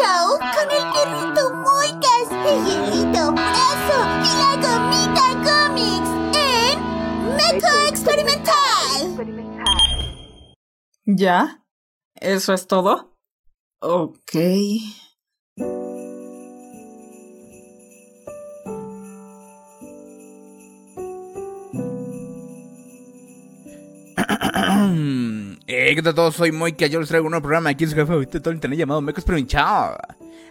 show con el perrito Moicas, el hielito Brazo y la gomita Comics en Meco Experimental. ¿Ya? ¿Eso es todo? Ok. eh, ¿qué tal todos? Soy Moika, yo les traigo un nuevo programa aquí en su jefe de todo el internet llamado Meco Experimental.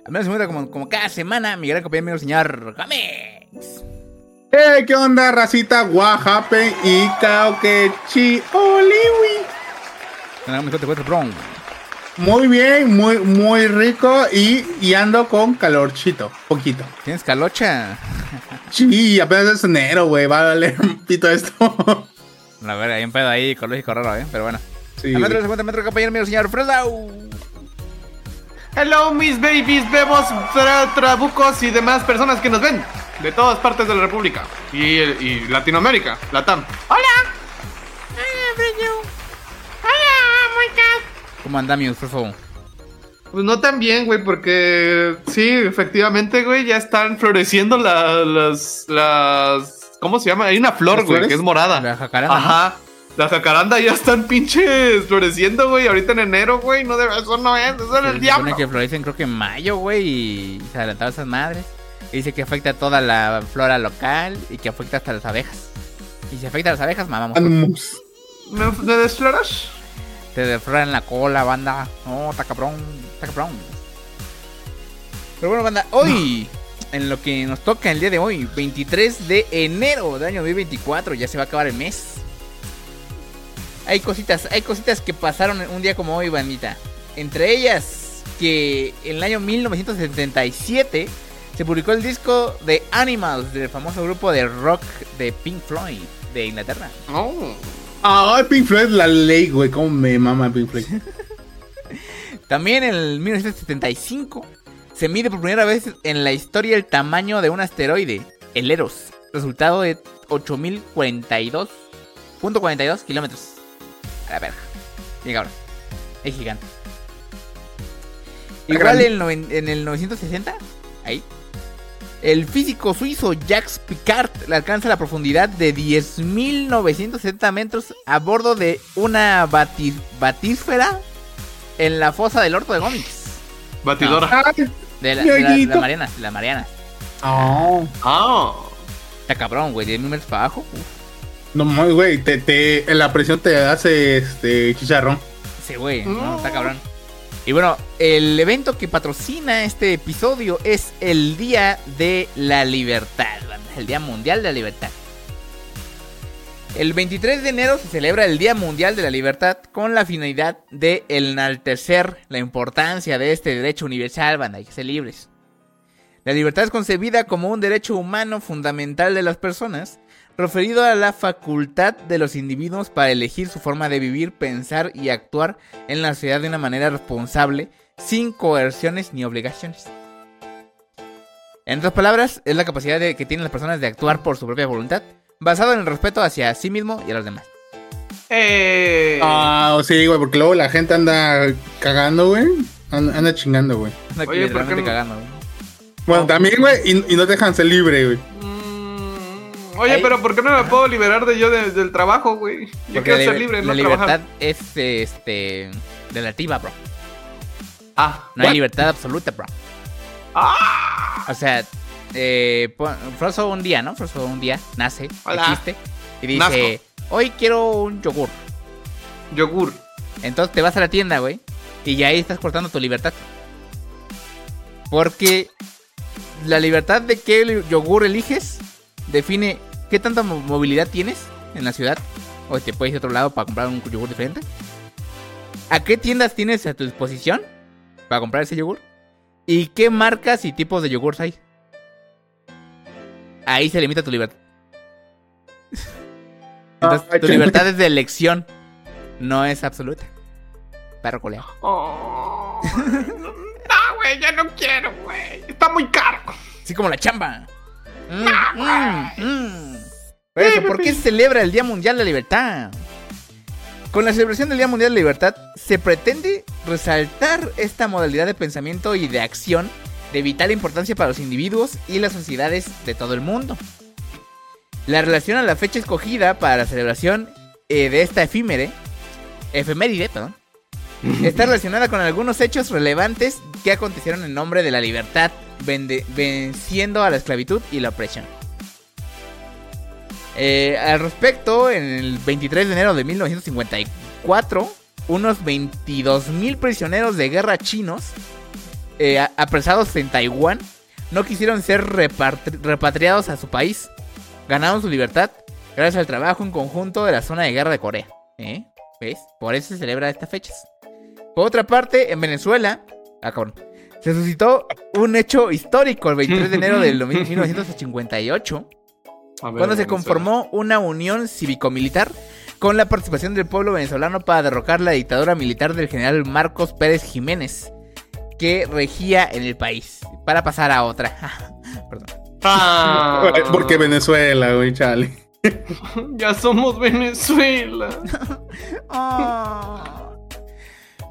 A menos se como, como cada semana mi gran compañero el señor Comics. Hey, ¿qué onda, racita? Guajape y Kaokechi Oliwi. Te. Muy bien, muy, muy rico y, y ando con calorchito, poquito. ¿Tienes calocha? Sí, apenas es enero, güey, va a valer un pito esto. A ver, hay un pedo ahí ecológico raro, ¿eh? Pero bueno. Sí, a metro se encuentra nuestro compañero mío, señor Fresau. Hello, mis babies, bebos, tra- trabucos y demás personas que nos ven de todas partes de la República y, y Latinoamérica, Latam. ¡Hola! ¿Cómo andamios, por favor? Pues no tan bien, güey, porque sí, efectivamente, güey, ya están floreciendo la- las, las... ¿Cómo se llama? Hay una flor, ¿Las güey, que es morada. La jacaranda, ¿no? Ajá. La jacaranda ya están pinches floreciendo, güey, ahorita en enero, güey, no debe, eso no es, eso es el supone diablo. que florecen creo que en mayo, güey, y se adelantaron esas madres. Y dice que afecta a toda la flora local y que afecta hasta las abejas. Y si afecta a las abejas, mamamos. ¿Me, me desfloras? Te defloran la cola, banda. No, está cabrón, está cabrón. Pero bueno, banda, hoy, en lo que nos toca el día de hoy, 23 de enero del año 2024, ya se va a acabar el mes. Hay cositas, hay cositas que pasaron un día como hoy, bandita. Entre ellas, que en el año 1977 se publicó el disco de Animals del famoso grupo de rock de Pink Floyd de Inglaterra. No. Ah, Pink Floyd, la ley, güey. ¿Cómo me mama Pink Floyd? También en el 1975 se mide por primera vez en la historia el tamaño de un asteroide, el Eros, resultado de 8042.42 kilómetros. A la verga. Bien cabrón. Es gigante. Igual en, el 960, ahí, el físico suizo Jacques Picard le alcanza la profundidad de 10.970 metros a bordo de una bati- batísfera en la fosa del Orto de Gómez. Batidora. De la, de la, la Mariana, la Mariana. oh. Ah. Está cabrón, güey, 10.000 metros para abajo. Uf. No mames, güey. Te, te, la presión te hace este chicharrón. Sí, güey, no, está cabrón. Y bueno, el evento que patrocina este episodio es el Día de la Libertad, el Día Mundial de la Libertad. El 23 de enero se celebra el Día Mundial de la Libertad con la finalidad de enaltecer la importancia de este derecho universal, banda, hay que ser libres. La libertad es concebida como un derecho humano fundamental de las personas, referido a la facultad de los individuos para elegir su forma de vivir, pensar y actuar en la sociedad de una manera responsable, sin coerciones ni obligaciones. En otras palabras, es la capacidad de- que tienen las personas de actuar por su propia voluntad, basado en el respeto hacia sí mismo y a los demás. Eh. Ah, sí, güey, porque luego la gente anda cagando, güey. Anda, anda chingando, güey. Oye, ¿por qué no? cagando, güey. Bueno, también, güey, y, y no te dejan ser libre, güey. Oye, Ahí- pero ¿por qué no me puedo liberar de yo de- del trabajo, güey? Yo Porque quiero ser libre, la no trabajar. libertad es este relativa, bro. Ah, No hay libertad absoluta, bro. ah. O sea, eh, Frozo un día, ¿no? Frozo un día nace, Hola. existe y dice, hoy quiero un yogur. Yogur. Entonces te vas a la tienda, güey, y ya ahí estás cortando tu libertad. Porque la libertad de qué yogur eliges define qué tanta mo- movilidad tienes en la ciudad. O te puedes ir a otro lado para comprar un yogur diferente. ¿A qué tiendas tienes a tu disposición para comprar ese yogur? ¿Y qué marcas y tipos de yogures hay? Ahí se limita tu libertad. Entonces, Ay, tu libertad es de elección, no es absoluta. Perro coleado. Oh. no, güey, ya no quiero, güey. Está muy caro. Así como la chamba. Mm, mm, mm. Por eso, ¿por qué se celebra el Día Mundial de la Libertad? Con la celebración del Día Mundial de la Libertad se pretende resaltar esta modalidad de pensamiento y de acción de vital importancia para los individuos y las sociedades de todo el mundo. La relación a la fecha escogida para la celebración eh, de esta efímere, efeméride, perdón, está relacionada con algunos hechos relevantes que acontecieron en nombre de la libertad, vende- venciendo a la esclavitud y la opresión. Eh, al respecto, en el 23 de enero de 1954, unos 22.000 prisioneros de guerra chinos eh, apresados en Taiwán no quisieron ser repatriados a su país. Ganaron su libertad gracias al trabajo en conjunto de la zona de guerra de Corea. ¿Eh? ¿Ves? Por eso se celebra estas fechas. Por otra parte, en Venezuela, ah, se suscitó un hecho histórico el 23 de enero de 1958 A ver, cuando se conformó una unión cívico-militar con la participación del pueblo venezolano para derrocar la dictadura militar del general Marcos Pérez Jiménez, que regía en el país, para pasar a otra. Perdón. Ah, Porque Venezuela, güey, chale. ya somos Venezuela. Ah.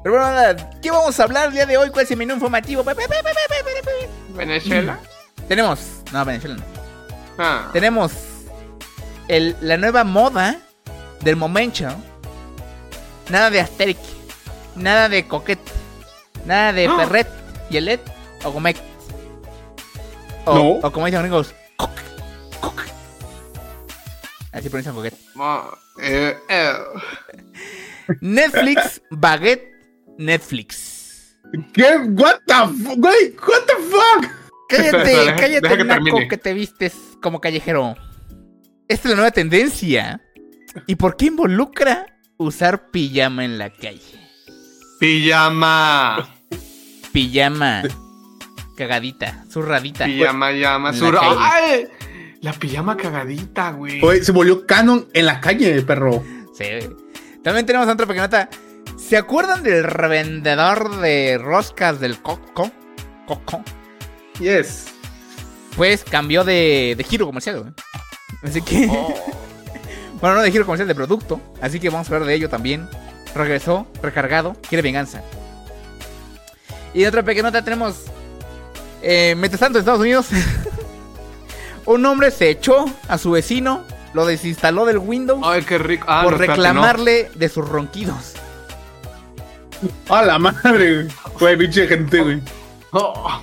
Pero bueno, nada, ¿qué vamos a hablar el día de hoy? ¿Cuál es el menú informativo? ¿Venezuela? Tenemos, no, Venezuela no. Ah. Tenemos el- la nueva moda del momento. Nada de Asterix. Nada de Coquet. Nada de ¡Ah! Perret, Yelet o Gomec. O, No. o como dicen gringos, Coq. Coq. Así pronuncian Coquet. Ah, eh, eh. Netflix, Baguette, Netflix. ¿Qué? What the fuck? What the fuck? Cállate, deja- cállate, deja que naco, termine. que te vistes como callejero. Esta es la nueva tendencia. ¿Y por qué involucra usar pijama en la calle? Pijama. Pijama. Cagadita, zurradita. Pijama, llama, sur. la calle. ¡Ay! La pijama cagadita, güey. Güey, se volvió canon en la calle, perro. Sí. También tenemos otra pequeña nota. ¿Se acuerdan del revendedor de roscas del Coco? Coco. Yes. Pues cambió de, de giro comercial, güey. Así que. bueno, no de giro comercial, de producto. Así que vamos a hablar de ello también. Regresó, recargado, quiere venganza. Y otra pequeña nota tenemos. Eh, mientras tanto, en Estados Unidos. un hombre se echó a su vecino, lo desinstaló del Windows Ay, qué rico. Ah, por no, espérate, reclamarle de sus ronquidos. A la madre, güey. Pinche gente, güey. Oh.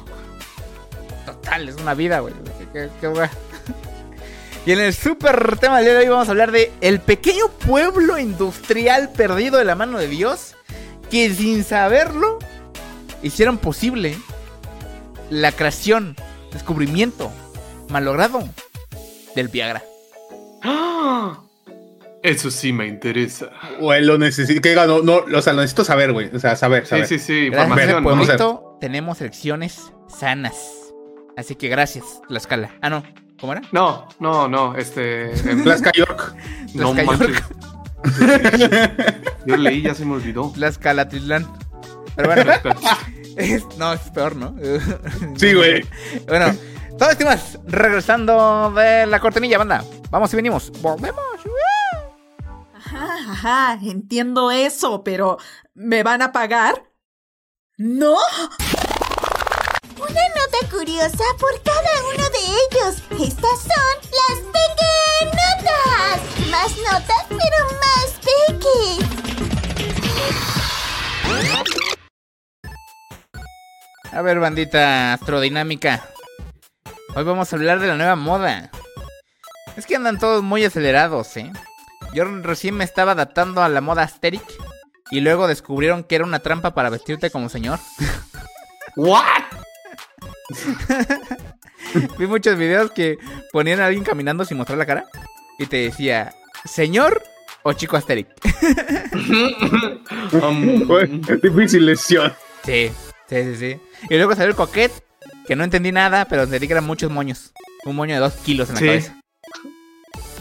Total, es una vida, güey. Qué- qué-. Y en el super tema del día de hoy vamos a hablar de el pequeño pueblo industrial perdido de la mano de Dios que sin saberlo hicieron posible la creación, descubrimiento, malogrado del Viagra. Ah, Eso sí me interesa. Güey, lo necesito. Que diga, no, no, o sea, lo necesito saber, güey. O sea, saber, Sí, saber. sí, sí. Ese Información. a pueblito tenemos elecciones sanas. Así que gracias, la escala. Ah, no. ¿Cómo era? No, no, no. Este. em, Tlaxcala York. no Tlaxcala manches. Yo leí, ya se me olvidó. La escala Titlán. Pero bueno, es- no, es peor, ¿no? Sí, güey. Bueno, todo esto y más. Regresando de la cortinilla, banda. Vamos y venimos. Volvemos. Ajá, ajá, entiendo eso, pero ¿me van a pagar? ¿No? Una nota curiosa por cada uno de ellos. Estas son las pequeñotas. Más notas, pero más pequeñas. A ver, bandita astrodinámica. Hoy vamos a hablar de la nueva moda. Es que andan todos muy acelerados, ¿eh? Yo recién me estaba adaptando a la moda Asterix. Y luego descubrieron que era una trampa para vestirte como señor. ¿What? Vi muchos videos que ponían a alguien caminando sin mostrar la cara. Y te decía, ¿señor o chico Asterix? Um, es difícil lesión. Sí, sí, sí, sí. Y luego salió el coquet, que no entendí nada, pero entendí que eran muchos moños. Un moño de dos kilos en la Sí. cabeza.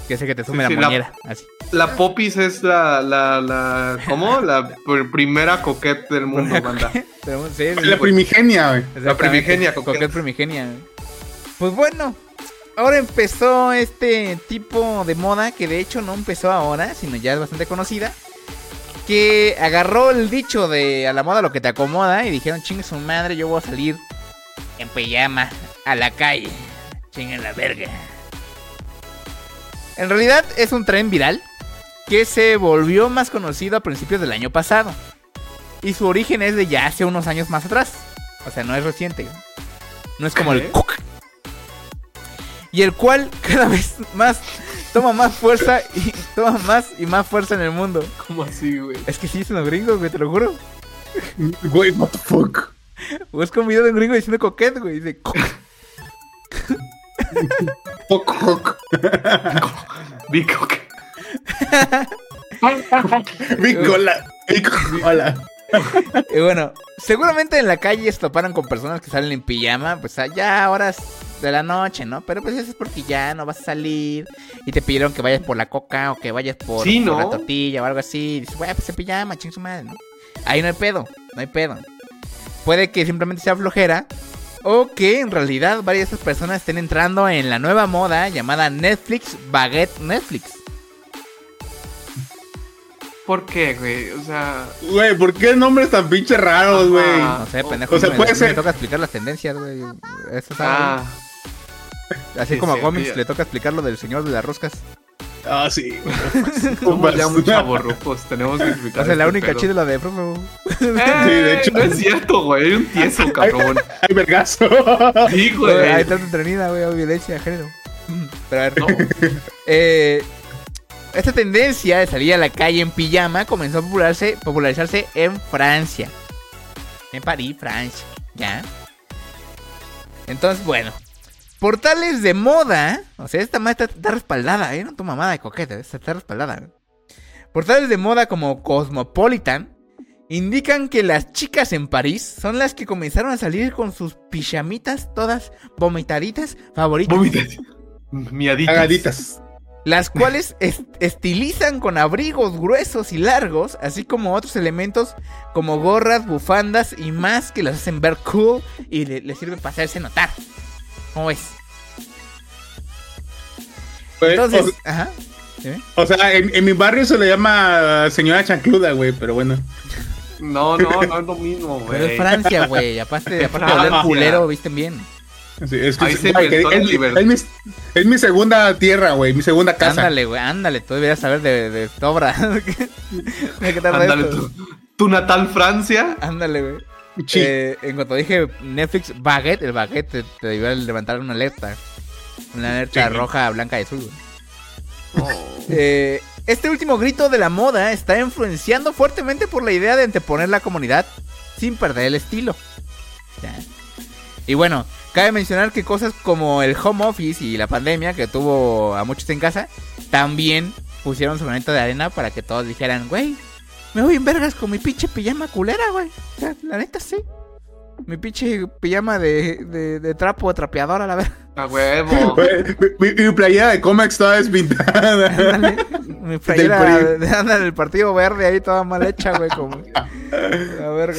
Que es el que te sume Sí, sí, la la-. Así. La Popis es la, la, la, ¿cómo? La pr- primera coquette del mundo, banda. Sí, sí, La pues, primigenia, güey. exactamente. primigenia coquet. Coquet primigenia. Pues bueno, ahora empezó este tipo de moda que de hecho no empezó ahora, sino ya es bastante conocida. que agarró el dicho de a la moda lo que te acomoda y dijeron, chingue su madre, yo voy a salir en pijama a la calle. Chingue la verga. En realidad es un tren viral que se volvió más conocido a principios del año pasado. Y su origen es de ya hace unos años más atrás. O sea, no es reciente. No es como el. Y el cual cada vez más toma más fuerza y toma más y más fuerza en el mundo. ¿Cómo así, güey? Es que sí, son los gringos, güey, te lo juro. Güey, what the fuck. Busco un video de un gringo diciendo coquet, güey. Dice, "Co-". Fuck, fuck. Big Cock. Mi cola. Mi cola. Y bueno, seguramente en la calle se toparon con personas que salen en pijama, pues a ya horas de la noche, ¿no? Pero pues eso es porque ya no vas a salir y te pidieron que vayas por la coca o que vayas por, Sí, la tortilla o algo así. Y dices, bueno, pues en pijama, ching su madre, ¿no? Ahí no hay pedo, no hay pedo. Puede que simplemente sea flojera o que en realidad varias de esas personas estén entrando en la nueva moda llamada Netflix Baguette Netflix. ¿Por qué, güey? O sea, Güey, ¿por qué nombres tan pinches raros, güey? No sé, pendejo. o sea, me, puede me ser- toca explicar las tendencias, güey. Eso sabe. ah, Así sí, como a Gómez le toca explicar lo del señor de las roscas. Ah, sí. somos ya muy chavorrucos, tenemos que explicar. O sea, la única es la de Frodo. Eh, de hecho. No es cierto, güey. Hay un tieso, cabrón. Ay, vergazo. Sí, Güey, Ahí güey. está entretenida, güey, hay violencia de género. Pero a ver, No. eh, esta tendencia de salir a la calle en pijama comenzó a popularse, popularizarse en Francia. En París, Francia. ¿Ya? Entonces, bueno. Portales de moda. O sea, esta madre está, está respaldada, ¿eh? No tu mamada de coqueta, esta está respaldada. Portales de moda como Cosmopolitan indican que las chicas en París son las que comenzaron a salir con sus pijamitas todas vomitaditas favoritas. Vómitas. Miaditas. Las cuales es- estilizan con abrigos gruesos y largos, así como otros elementos como gorras, bufandas y más que las hacen ver cool y le, le sirven para hacerse notar. ¿Cómo ves? Güey, Entonces, ajá. dime. o, o sea, en, en mi barrio se le llama señora chancluda, güey, pero bueno. No, no, no es lo mismo, güey. Pero es Francia, güey. Aparte, aparte de Francia. culero, visten bien. Sí, es, que se la es, mi, es mi segunda tierra, güey, mi segunda casa. Ándale, güey, ándale. Tú deberías saber de, de tu, tu natal Francia. Ándale, güey. Sí. Eh, en cuanto dije Netflix Baguette, el Baguette te, te debió levantar una alerta. Una alerta Sí. roja, blanca y azul. güey. Eh, este último grito de la moda está influenciando fuertemente por la idea de anteponer la comunidad sin perder el estilo. Ya. Y bueno, cabe mencionar que cosas como el home office y la pandemia que tuvo a muchos en casa, también pusieron su granito de arena para que todos dijeran, güey, me voy en vergas con mi pinche pijama culera, güey. O sea, la neta sí. Mi pinche pijama de, de, de trapo, de trapeador a la verga. A huevo. Güey, mi, mi- mi playera de Comex toda despintada. Ándale. Mi playera PRI. de, ándale, el partido verde ahí toda mal hecha, güey, como. A verga.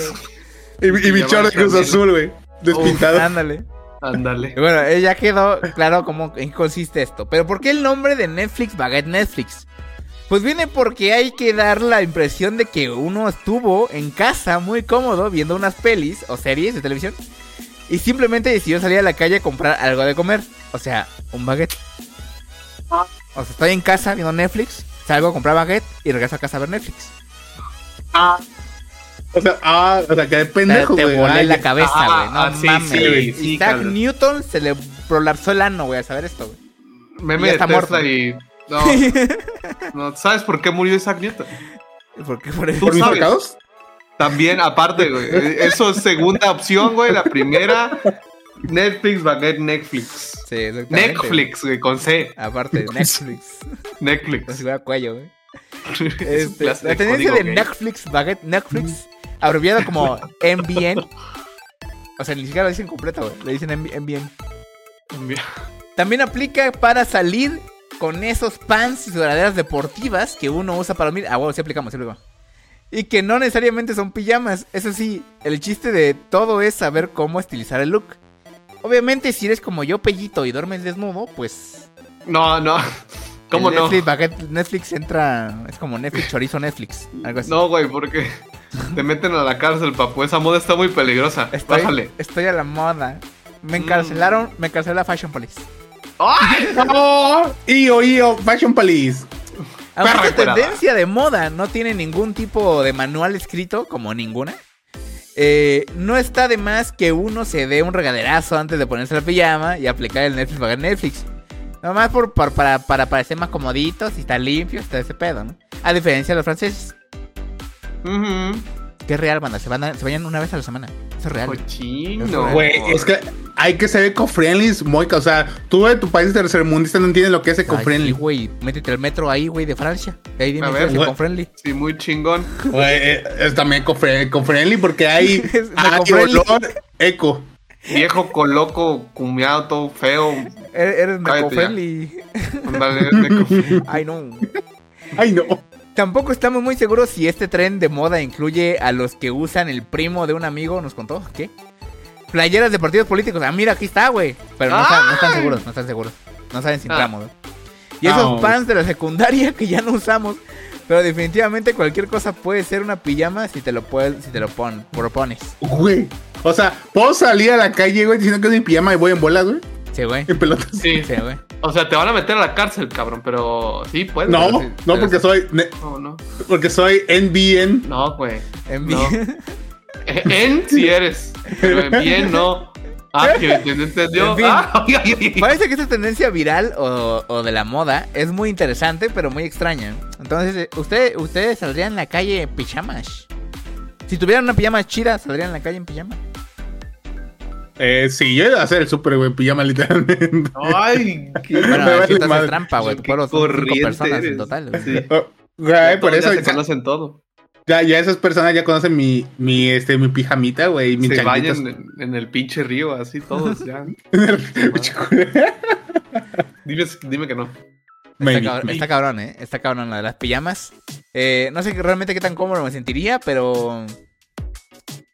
y, mi- y mi va de Cruz también. Azul, güey. Despintado. Ándale. Ándale. Y bueno, ya quedó claro cómo en qué consiste esto. Pero ¿por qué el nombre de Netflix Baguette Netflix? Pues viene porque hay que dar la impresión de que uno estuvo en casa muy cómodo viendo unas pelis o series de televisión y simplemente decidió salir a la calle a comprar algo de comer. O sea, un baguette. O sea, estoy en casa viendo Netflix, salgo a comprar baguette y regreso a casa a ver Netflix. O sea, ah, o sea, que pendejo, te güey. volé Ay, la cabeza, Ah, güey. no ah, sí, mames. sí, sí, Isaac cabrón. Newton se le prolapsó el ano, güey, a saber esto, güey. Meme de está Tesla muerto. y. No, no, ¿sabes por qué murió Isaac Newton? ¿Por qué por? ¿Por mis pecados? También, aparte, güey. Eso es segunda opción, güey. La primera, Netflix, Baguette, Netflix. Sí, exactamente. Netflix, güey, con C. Aparte, Netflix. Netflix. cuello, güey. Este, la tendencia de. Netflix, Baguette Netflix, abreviado como MBN. O sea, ni siquiera lo dicen completo, güey. Le dicen MB MBN. También aplica para salir con esos pants y sudaderas deportivas que uno usa para dormir. Ah, bueno, sí aplicamos, sí aplicamos. Y que no necesariamente son pijamas. Eso sí, el chiste de todo es saber cómo estilizar el look. Obviamente, si eres como yo, pellito, y duermes desnudo, pues No, no. ¿Cómo El no? Netflix, entra. Es como Netflix, chorizo Netflix. Algo así. No, güey, porque te meten a la cárcel, papu. Esa moda está muy peligrosa. Estoy, Bájale. estoy a la moda. Me Mm. encarcelaron, me encarceló la Fashion Police. ¡Ay! ¡Oh! ¡Io, Io! Fashion Police. Aunque esta tendencia de moda no tiene ningún tipo de manual escrito, como ninguna, eh, no está de más que uno se dé un regaderazo antes de ponerse la pijama y aplicar el Netflix para Netflix. Nomás por, por- para, para parecer más comoditos y estar limpios, está ese pedo, ¿no? A diferencia de los franceses, Ujú. Que es real, banda, se, van a- se vayan una vez a la semana. Eso es real. Cochino. Güey, es que hay que ser eco-friendly, Moica. O sea, tú de tu país tercermundista no entiendes lo que es eco-friendly. güey, métete al metro ahí, güey, de Francia. De ahí dime ver, es eco-friendly. Sí, muy chingón. Güey, eh, es también eco-fri- eco-friendly porque hay, hay eco-friendly. olor eco. Viejo, coloco, cumiado, todo feo. Eres eres eco-friendly. Ay, no. Ay, no. Tampoco estamos muy seguros si este tren de moda incluye a los que usan el primo de un amigo, nos contó, ¿qué? Playeras de partidos políticos. Ah, mira, aquí está, güey. Pero no, están, no están ¡Ay! seguros, no están seguros. No saben si Ah. entramos, ¿no? Y esos No. pants de la secundaria que ya no usamos. Pero definitivamente cualquier cosa puede ser una pijama si te lo puedes, si te lo pon- propones. Güey. O sea, puedo salir a la calle, güey, diciendo que es mi pijama y voy en bolas, güey. Sí, güey. En pelotas. Sí. Sí, güey. O sea, te van a meter a la cárcel, cabrón, pero sí puedes. No, pero sí, no, pero porque sí. soy, No, no. porque soy NBN. No, güey. En No. En si eres, pero en bien no. Ah, que te entendió. En fin. Ah, ay, ay, ay. Parece que esta tendencia viral o, o de la moda es muy interesante, pero muy extraña. Entonces, eh, ¿usted, ¿ustedes saldrían en la calle en pijamas? Si tuvieran una pijama chida, ¿saldrían en la calle en pijama? Eh, sí, yo iba a hacer el súper, güey, en pijama, literalmente. Ay, qué Bueno, vale estás madre. trampa, güey. Tu Qué pueblo son cinco personas en total. güey. Sí. Oh, güey, Ya por eso ya se conocen todo. ya, ya esas personas ya conocen mi, mi, este, mi pijamita, güey, y mis Se changuitos. bañan en, en el pinche río, así todos ya. Dime, dime que no. Está, cabrón, está cabrón, ¿eh? Está cabrón la de las pijamas. Eh, no sé realmente qué tan cómodo me sentiría, pero...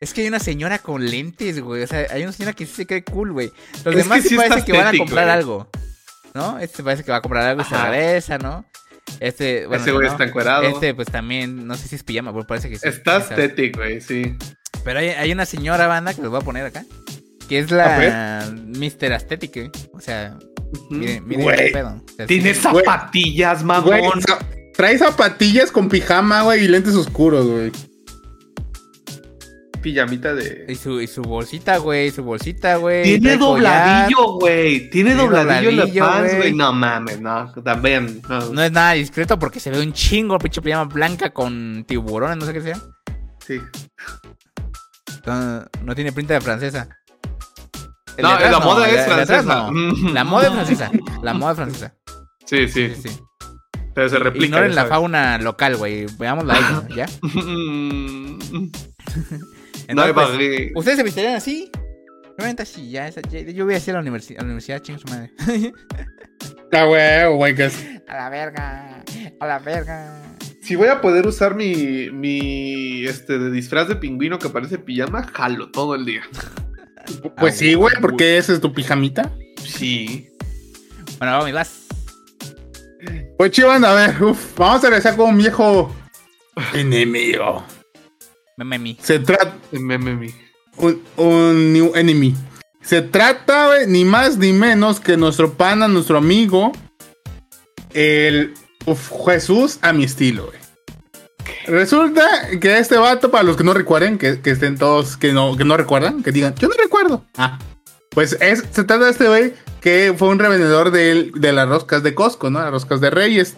Es que hay una señora con lentes, güey. O sea, hay una señora que sí se cree cool, güey. Los Es demás que sí parece que van a comprar güey. algo. ¿No? Este parece que va a comprar algo y se ¿no? Este, bueno, Ese güey no. está encuerado. Este, pues también, no sé si es pijama, pero parece que sí. Está estético, güey, sí. Pero hay, hay una señora banda que les voy a poner acá. Que es la Mr. Aesthetic, ¿eh? O sea, miren, miren Güey. qué pedo. O sea, Tiene sí. zapatillas, mamón. Güey, trae zapatillas con pijama, güey, y lentes oscuros, güey. Pijamita de. Y su, y su bolsita, güey, su bolsita, güey. Tiene dobladillo, güey. Tiene Tiene dobladillo en dobladillo, la pants, güey. No mames, no. También. No. No es nada discreto porque se ve un chingo, pinche pijama blanca con tiburones, no sé qué sea. Sí. No, no tiene pinta de francesa. El No, de atrás la moda es francesa. no. La moda es francesa. La moda es francesa. Sí, sí. Sí, sí. Pero se replica. Ignoren la fauna local, güey. Veámosla ahí, ¿ya? no hay pues. ¿Ustedes se vistirían así? Realmente así, ya, Yo voy a ir a la, universi- a la universidad, chingo su madre. Ah, güey, güey, que es. a la verga, a la verga. Si voy a poder usar mi, mi este de disfraz de pingüino que parece pijama, jalo todo el día. Pues Ah, sí, güey, porque esa es tu pijamita. Sí. Bueno, vamos, vas. Pues chivando, a ver, uf, vamos a regresar con un viejo enemigo. Meme Se trata. MMM. un, un new enemy. Se trata, güey, ni más ni menos que nuestro pana, nuestro amigo, el Jesús a mi estilo, güey. Resulta que este vato, para los que no recuerden, que, que estén todos que no, que no recuerdan, que digan, yo no recuerdo. Ah, pues es, se trata de este güey que fue un revendedor de, de las roscas de Costco, ¿no? Las roscas de Reyes.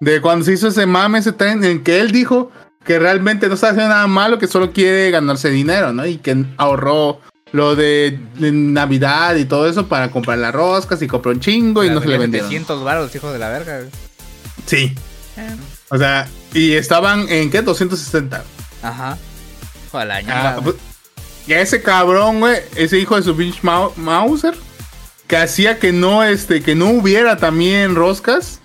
De cuando se hizo ese mame, ese tren en que él dijo que realmente no está haciendo nada malo, que solo quiere ganarse dinero, ¿no? Y que ahorró lo de, de Navidad y todo eso para comprar las roscas y compró un chingo y no se le vendieron. 700 baros, hijos de la verga. Sí. Eh, O sea, y estaban en qué? 260. Ajá. De la Ah, pues, y a ese cabrón, güey, ese hijo de su pinche Mau- Mauser, que hacía que no, este, que no hubiera también roscas,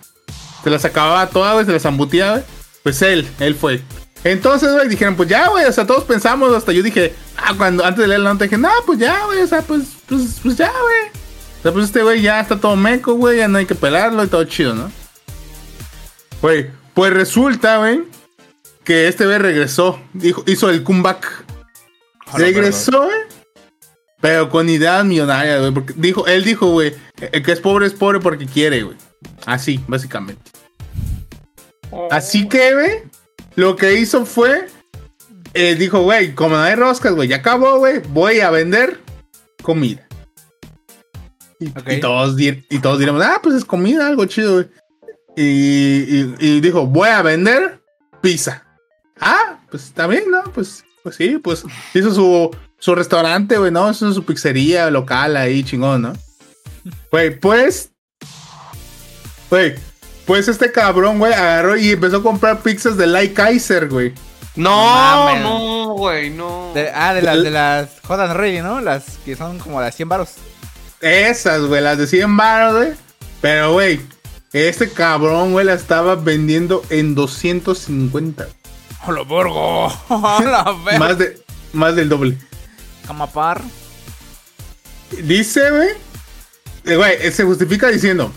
se las acababa todas, se las zambuteaba, güey. Pues él, él fue. Entonces, güey, dijeron, pues ya, güey, o sea, todos pensamos, hasta yo dije, ah, cuando, antes de leer la nota, dije, no, pues ya, güey, o sea, pues, pues, pues ya, güey. O sea, pues este güey ya está todo meco, güey, ya no hay que pelarlo y todo chido, ¿no? Güey, pues resulta, güey, que este güey regresó. Dijo, hizo el comeback. Regresó, güey. Pero con ideas millonarias, güey. Porque dijo, él dijo, güey, el que es pobre es pobre porque quiere, güey. Así, básicamente. Así que, güey, lo que hizo fue. eh, dijo, güey, como no hay roscas, güey, ya acabó, güey. Voy a vender comida. Y, Ok. y todos, y todos diremos, ah, pues es comida, algo chido, güey. Y, y- y dijo, voy a vender pizza. Ah, pues está bien, ¿no? Pues, pues sí, pues hizo su, su restaurante, güey, ¿no? Hizo su pizzería local ahí, chingón, ¿no? Güey, pues. Güey, pues este cabrón, güey, agarró y empezó a comprar pizzas de Like Kaiser, güey. No, no, güey, no. De- ah, de las de las and Ready, ¿no? Las que son como las 100 varos. Esas, güey, las de 100 baros, güey. Pero, güey, este cabrón, güey, la estaba vendiendo en 250. ¡Hola, Borgo! ¡Hola! Más, de, más del doble. Camapar. Dice, güey. eh, Güey, eh, se justifica diciendo: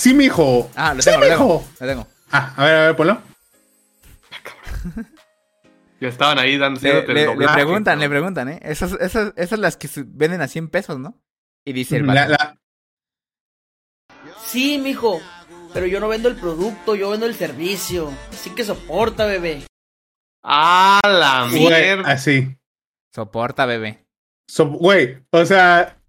Sí, mijo. Ah, lo sí, tengo, lo tengo. mijo. Lo tengo. Ah, a ver, a ver, ponlo. Ya estaban ahí dando Le, le- le preguntan, le preguntan, ¿eh? Esas, esas, esas las que se venden a 100 pesos, ¿no? Y dice el La- vato, la- Sí, mijo. Pero yo no vendo el producto, yo vendo el servicio. Así que soporta, bebé. Ah, la mierda. así. soporta, bebé. So, güey, o sea,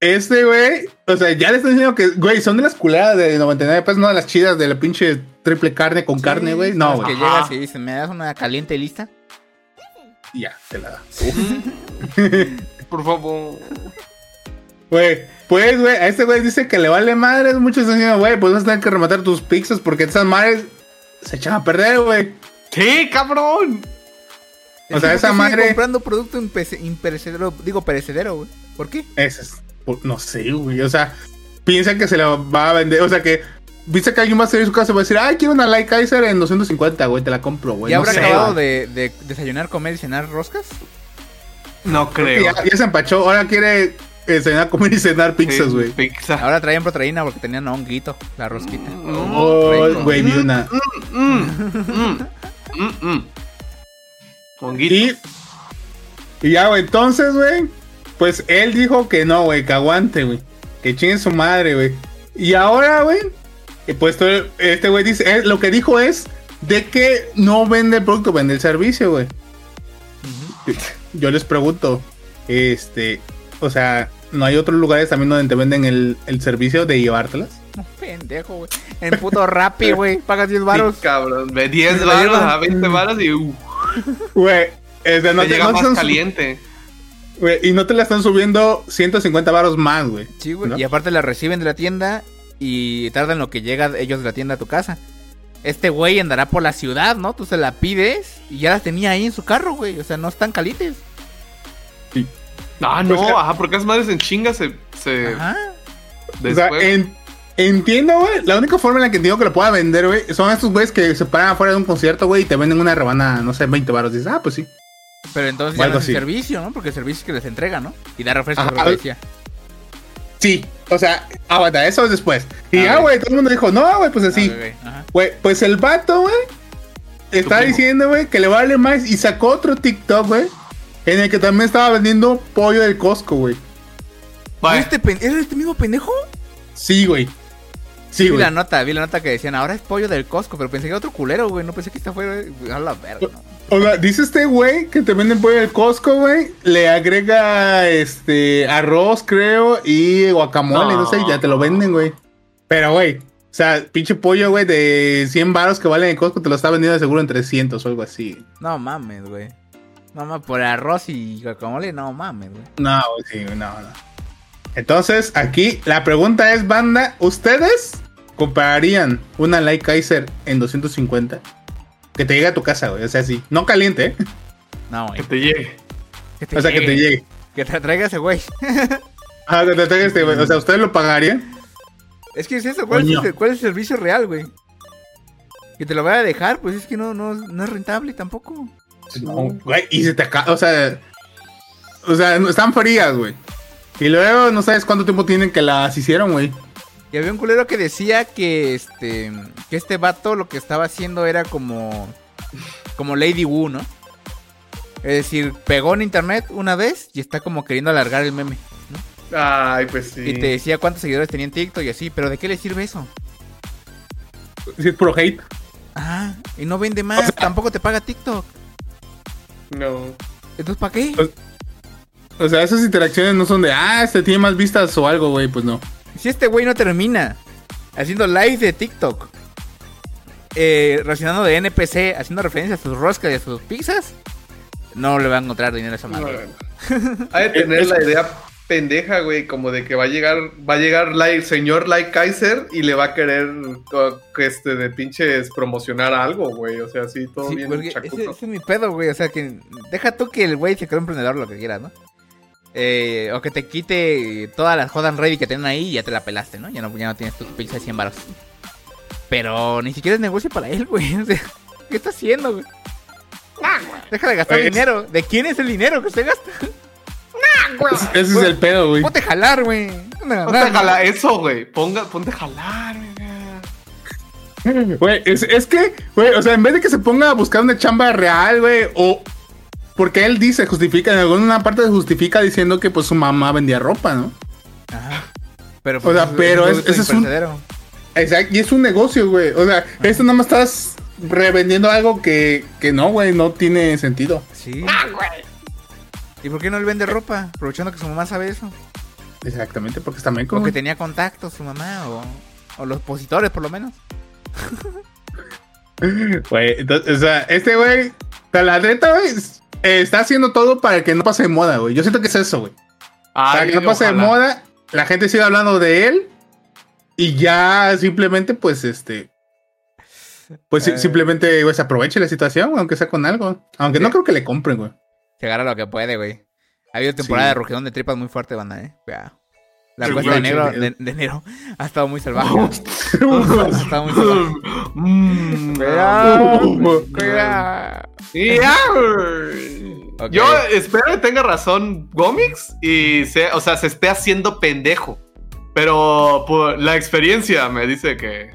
este güey, o sea, ya le están diciendo que, güey, son de las culeras de 99 pesos, no de las chidas de la pinche triple carne con carne, güey. No, Las güey. que llegas y dicen, ¿me das una caliente y lista? Ya, te la da. Por favor. Güey, pues, güey, a este güey dice que le vale madres. Muchos están diciendo, güey, pues vas a tener que rematar tus pizzas porque esas madres se echan a perder, güey. Sí, cabrón. O sea, ¿Por qué esa madre. comprando producto imperecedero, digo perecedero, güey. ¿Por qué? Ese es, no sé, güey. O sea, piensa que se lo va a vender. O sea, que viste que alguien va a salir a su casa y va a decir, ay, quiero una Light Kaiser en 250, güey, te la compro, güey. ¿Ya no habrá sé, acabado de, de desayunar, comer y cenar roscas? No Creo Ya, ya se empachó, ahora quiere eh, cenar, comer y cenar pizzas, Sí, güey. Pizza. Ahora traían proteína porque tenían honguito, la rosquita. Oh, güey, vi una. Mm, mm, mm. Honguito. Y, y ya, güey, entonces, güey, pues él dijo que no, güey, que aguante, güey. Que chingue su madre, güey. Y ahora, güey, eh, pues todo- este güey dice, eh, lo que dijo es de que no vende el producto, vende el servicio, güey. Yo les pregunto, este, o sea, ¿no hay otros lugares también donde te venden el, el servicio de llevártelas? No, pendejo, güey. En puto Rappi, güey. Pagas 10 varos. Sí, cabrón. De 10 Se la baros a 20 baros y uh, Güey, o sea, no te te, llega no más caliente. Y no te la están subiendo 150 varos más, güey. Sí, güey. ¿No? Y aparte la reciben de la tienda y tardan lo que llega ellos de la tienda a tu casa. Este güey andará por la ciudad, ¿no? Tú se la pides y ya las tenía ahí en su carro, güey. O sea, no están calientes. Ah, Pues, no, ajá, porque esas madres en chinga se. se Ajá. O sea, en- entiendo, güey. La única forma en la que entiendo que lo pueda vender, güey, son estos güeyes que se paran afuera de un concierto, güey, y te venden una rebana, no sé, 20 baros. Dices, ah, pues sí. Pero entonces ya no es servicio, ¿no? Porque el servicio es que les entrega, ¿no? Y da refresco, Ajá. decía. Sí, o sea, aguanta, eso es después. Y Ah, ya, güey. todo el mundo dijo, no, güey, pues así. Ah, güey, pues el vato, güey, está diciendo, güey, que le vale más y sacó otro TikTok, güey, en el que también estaba vendiendo pollo del Costco, güey. Vaya, ¿Este ¿Era este mismo pendejo? Sí, güey. Sí, vi güey. la nota, vi la nota que decían, ahora es pollo del Costco, pero pensé que era otro culero, güey. No pensé que esta fuera a la verga, ¿no? O sea, dice este güey que te venden pollo del Costco, güey. Le agrega este arroz, creo, y guacamole, no, No. sé, ya te lo venden, güey. Pero, güey, o sea, pinche pollo, güey, de 100 baros que vale en Costco, te lo está vendiendo de seguro en 300 o algo así. No mames, güey. No mames, por arroz y guacamole, no mames, güey. No, güey, sí, no, no. Entonces, aquí la pregunta es, banda, ¿ustedes comprarían una Light Kaiser en 250? Que te llegue a tu casa, güey, o sea, sí. No caliente, ¿eh? No, que güey. te llegue. Que te O sea, que te llegue. llegue. Que te traiga ese güey. Ah, que te traiga este, güey. O sea, ¿ustedes lo pagarían? Es que es eso, ¿cuál, es el, cuál es el servicio real, güey? Que te lo vaya a dejar, pues es que no, no, no es rentable tampoco. No, güey, y se te acaba, o sea, o sea, están frías, güey. Y luego no sabes cuánto tiempo tienen que las hicieron, güey. Y había un culero que decía que este que este vato lo que estaba haciendo era como como Lady Wu, ¿no? Es decir, pegó en internet una vez y está como queriendo alargar el meme. Ay, pues sí. Y te decía cuántos seguidores tenía en TikTok y así, pero ¿de qué le sirve eso? Es pro hate. Ah, y no vende más, tampoco te paga TikTok. No. Entonces, ¿para qué? O sea, esas interacciones no son de, ah, este tiene más vistas o algo, güey. Pues no. Si este güey no termina haciendo live de TikTok, eh, reaccionando de NPC, haciendo referencia a sus roscas y a sus pizzas, no le va a encontrar dinero a esa madre. Hay de tener la idea pendeja, güey, como de que va a llegar, va a llegar la- el señor Like Kaiser y le va a querer que este de pinches promocionar algo, güey. O sea, así todo Sí, bien ese, chacuto. ese es mi pedo, güey. O sea, que deja tú que el güey se cree emprendedor, lo que quieras, ¿no? Eh, o que te quite todas las jodas ready que tienen ahí y ya te la pelaste, ¿no? Ya no, ya no tienes tus pizza de 100 baros. Pero ni siquiera es negocio para él, güey. O sea, ¿qué está haciendo, güey? Deja de gastar Pues- dinero. ¿De quién es el dinero que usted gasta? Ese es el pedo, güey. Ponte a jalar, güey. Ponte a jalar, eso, güey. Ponga, ponte a jalar, güey. Güey, es, es que, güey, o sea, en vez de que se ponga a buscar una chamba real, güey, o. Porque él dice, justifica, en alguna parte justifica diciendo que pues su mamá vendía ropa, ¿no? Ajá. Pero, O sea, pero es- ese es un-. Exacto, y es un negocio, güey. O sea, esto nada más estás revendiendo algo que, que no, güey, no tiene sentido. Sí. ¿Y por qué no le vende ropa? Aprovechando que su mamá sabe eso. Exactamente, porque está meco. O que güey. tenía contactos su mamá, o, o los opositores por lo menos. Güey, entonces, o sea, este güey, la neta, güey, eh, está haciendo todo para que no pase de moda, güey. Yo siento que es eso, güey. Para que no pase de moda, la gente sigue hablando de él y ya simplemente, pues, este. Pues Eh. simplemente, güey, se aproveche la situación, güey, aunque sea con algo. Aunque no creo que le compren, güey. Se agarra lo que puede, güey. Ha habido temporada Sí. de rugidón de tripas muy fuerte, banda, eh. Cuidado. La cuesta de, negro, de, de enero ha estado muy salvaje. ha estado muy salvaje. Mm, Cuidado, cuidado. Yo espero que tenga razón Gomix y se, o sea, se esté haciendo pendejo. Pero por la experiencia me dice que,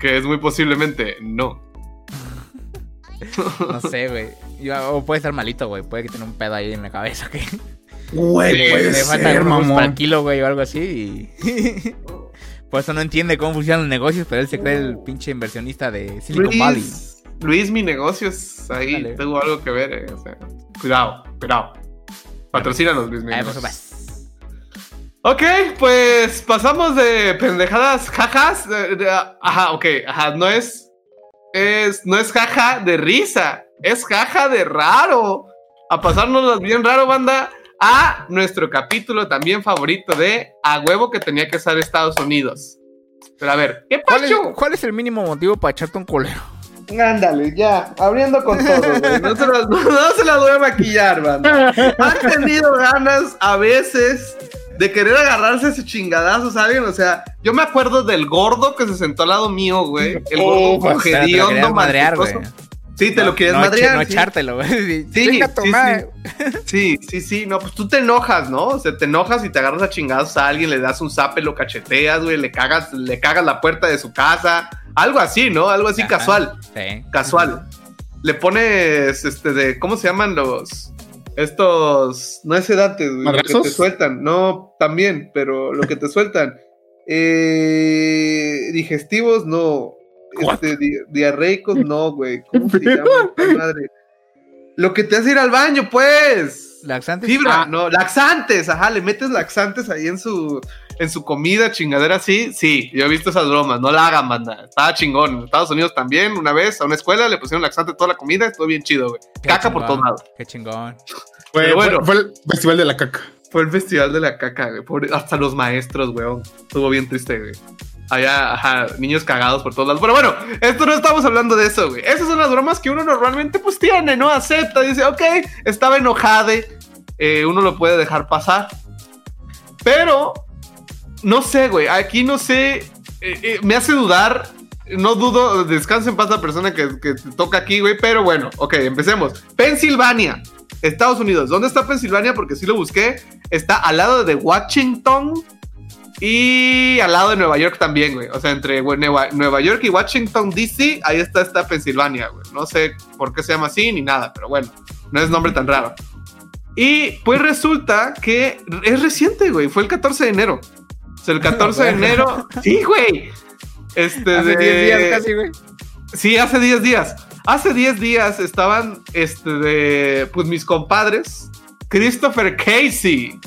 que es muy posiblemente no. No sé, güey. O puede estar malito, güey. Puede que tenga un pedo ahí en la cabeza, que Güey, puede le falta ser, recursos para el mamón. kilo, güey, o algo así. Y... Por eso no entiende cómo funcionan los negocios, pero él se cree el pinche inversionista de Silicon Valley. Luis, Luis, mi negocio es ahí. Dale. Tengo algo que ver. eh, o sea, cuidado, cuidado. Patrocínanos, Luis. mi. Ok, pues pasamos de pendejadas jajas. de- de- ajá, ok, ajá, no es, es. No es jaja de risa, es jaja de raro. A pasárnoslas bien raro, banda. A nuestro capítulo también favorito de A huevo que tenía que ser Estados Unidos. Pero a ver, ¿qué ¿Cuál es, cuál es el mínimo motivo para echarte un colero? Ándale, ya, abriendo con todo, güey. No se las, no se las voy a maquillar, banda. Han tenido ganas a veces de querer agarrarse ese chingadazo, ¿saben? O sea, yo me acuerdo del gordo que se sentó al lado mío, güey. El gordo Oh, te lo querías cogeriondo, madrear, güey. Sí, te lo quieres no, madrear. No sí. echártelo, güey. Sí, sí. Sí, sí, sí, no, pues tú te enojas, ¿no? O sea, te enojas y te agarras a chingados a alguien, le das un zape, lo cacheteas, güey, le cagas, le cagas la puerta de su casa, algo así, ¿no? Algo así Ajá. casual, Sí. casual. Le pones, este, de, ¿cómo se llaman los, estos, no es sedantes, güey, lo que ¿Madrazos? te sueltan, no, también, pero lo que te sueltan, eh, digestivos, no, este, di- diarreicos, no, güey, ¿cómo se llama? madre? Lo que te hace ir al baño, pues. Laxantes. Fibra, Ah, no, laxantes, ajá, le metes laxantes ahí en su, en su comida, chingadera así. Sí, yo he visto esas bromas, no la hagan, banda. Estaba chingón. En Estados Unidos también, una vez a una escuela le pusieron laxante a toda la comida, estuvo bien chido, güey. Caca por todos lados. Qué chingón. Güey, Pero bueno. fue, fue el festival de la caca. Fue el festival de la caca, güey. Pobre- hasta los maestros, weón. Estuvo bien triste, güey. Ajá, niños cagados por todos lados. Pero bueno, esto no estamos hablando de eso, güey. Esas son las bromas que uno normalmente pues tiene, ¿no? Acepta, dice, ok, estaba enojade. eh, uno lo puede dejar pasar. Pero, no sé, güey. Aquí no sé. eh, eh, me hace dudar. No dudo, descansa en paz la persona que, que te toca aquí, güey. Pero bueno, ok, empecemos. Pensilvania, Estados Unidos. ¿Dónde está Pensilvania? Porque sí lo busqué. Está al lado de Washington Y al lado de Nueva York también, güey. O sea, entre güey, Nueva, Nueva York y Washington, D.C., ahí está esta Pensilvania, güey. No sé por qué se llama así ni nada, pero bueno, no es nombre tan raro. Y pues resulta que es reciente, güey. Fue el 14 de enero. O sea, el 14 de enero. Sí, güey. Este Hace de- 10 días casi, güey. Sí, hace 10 días. Hace 10 días estaban, este, de, pues mis compadres, Christopher Casey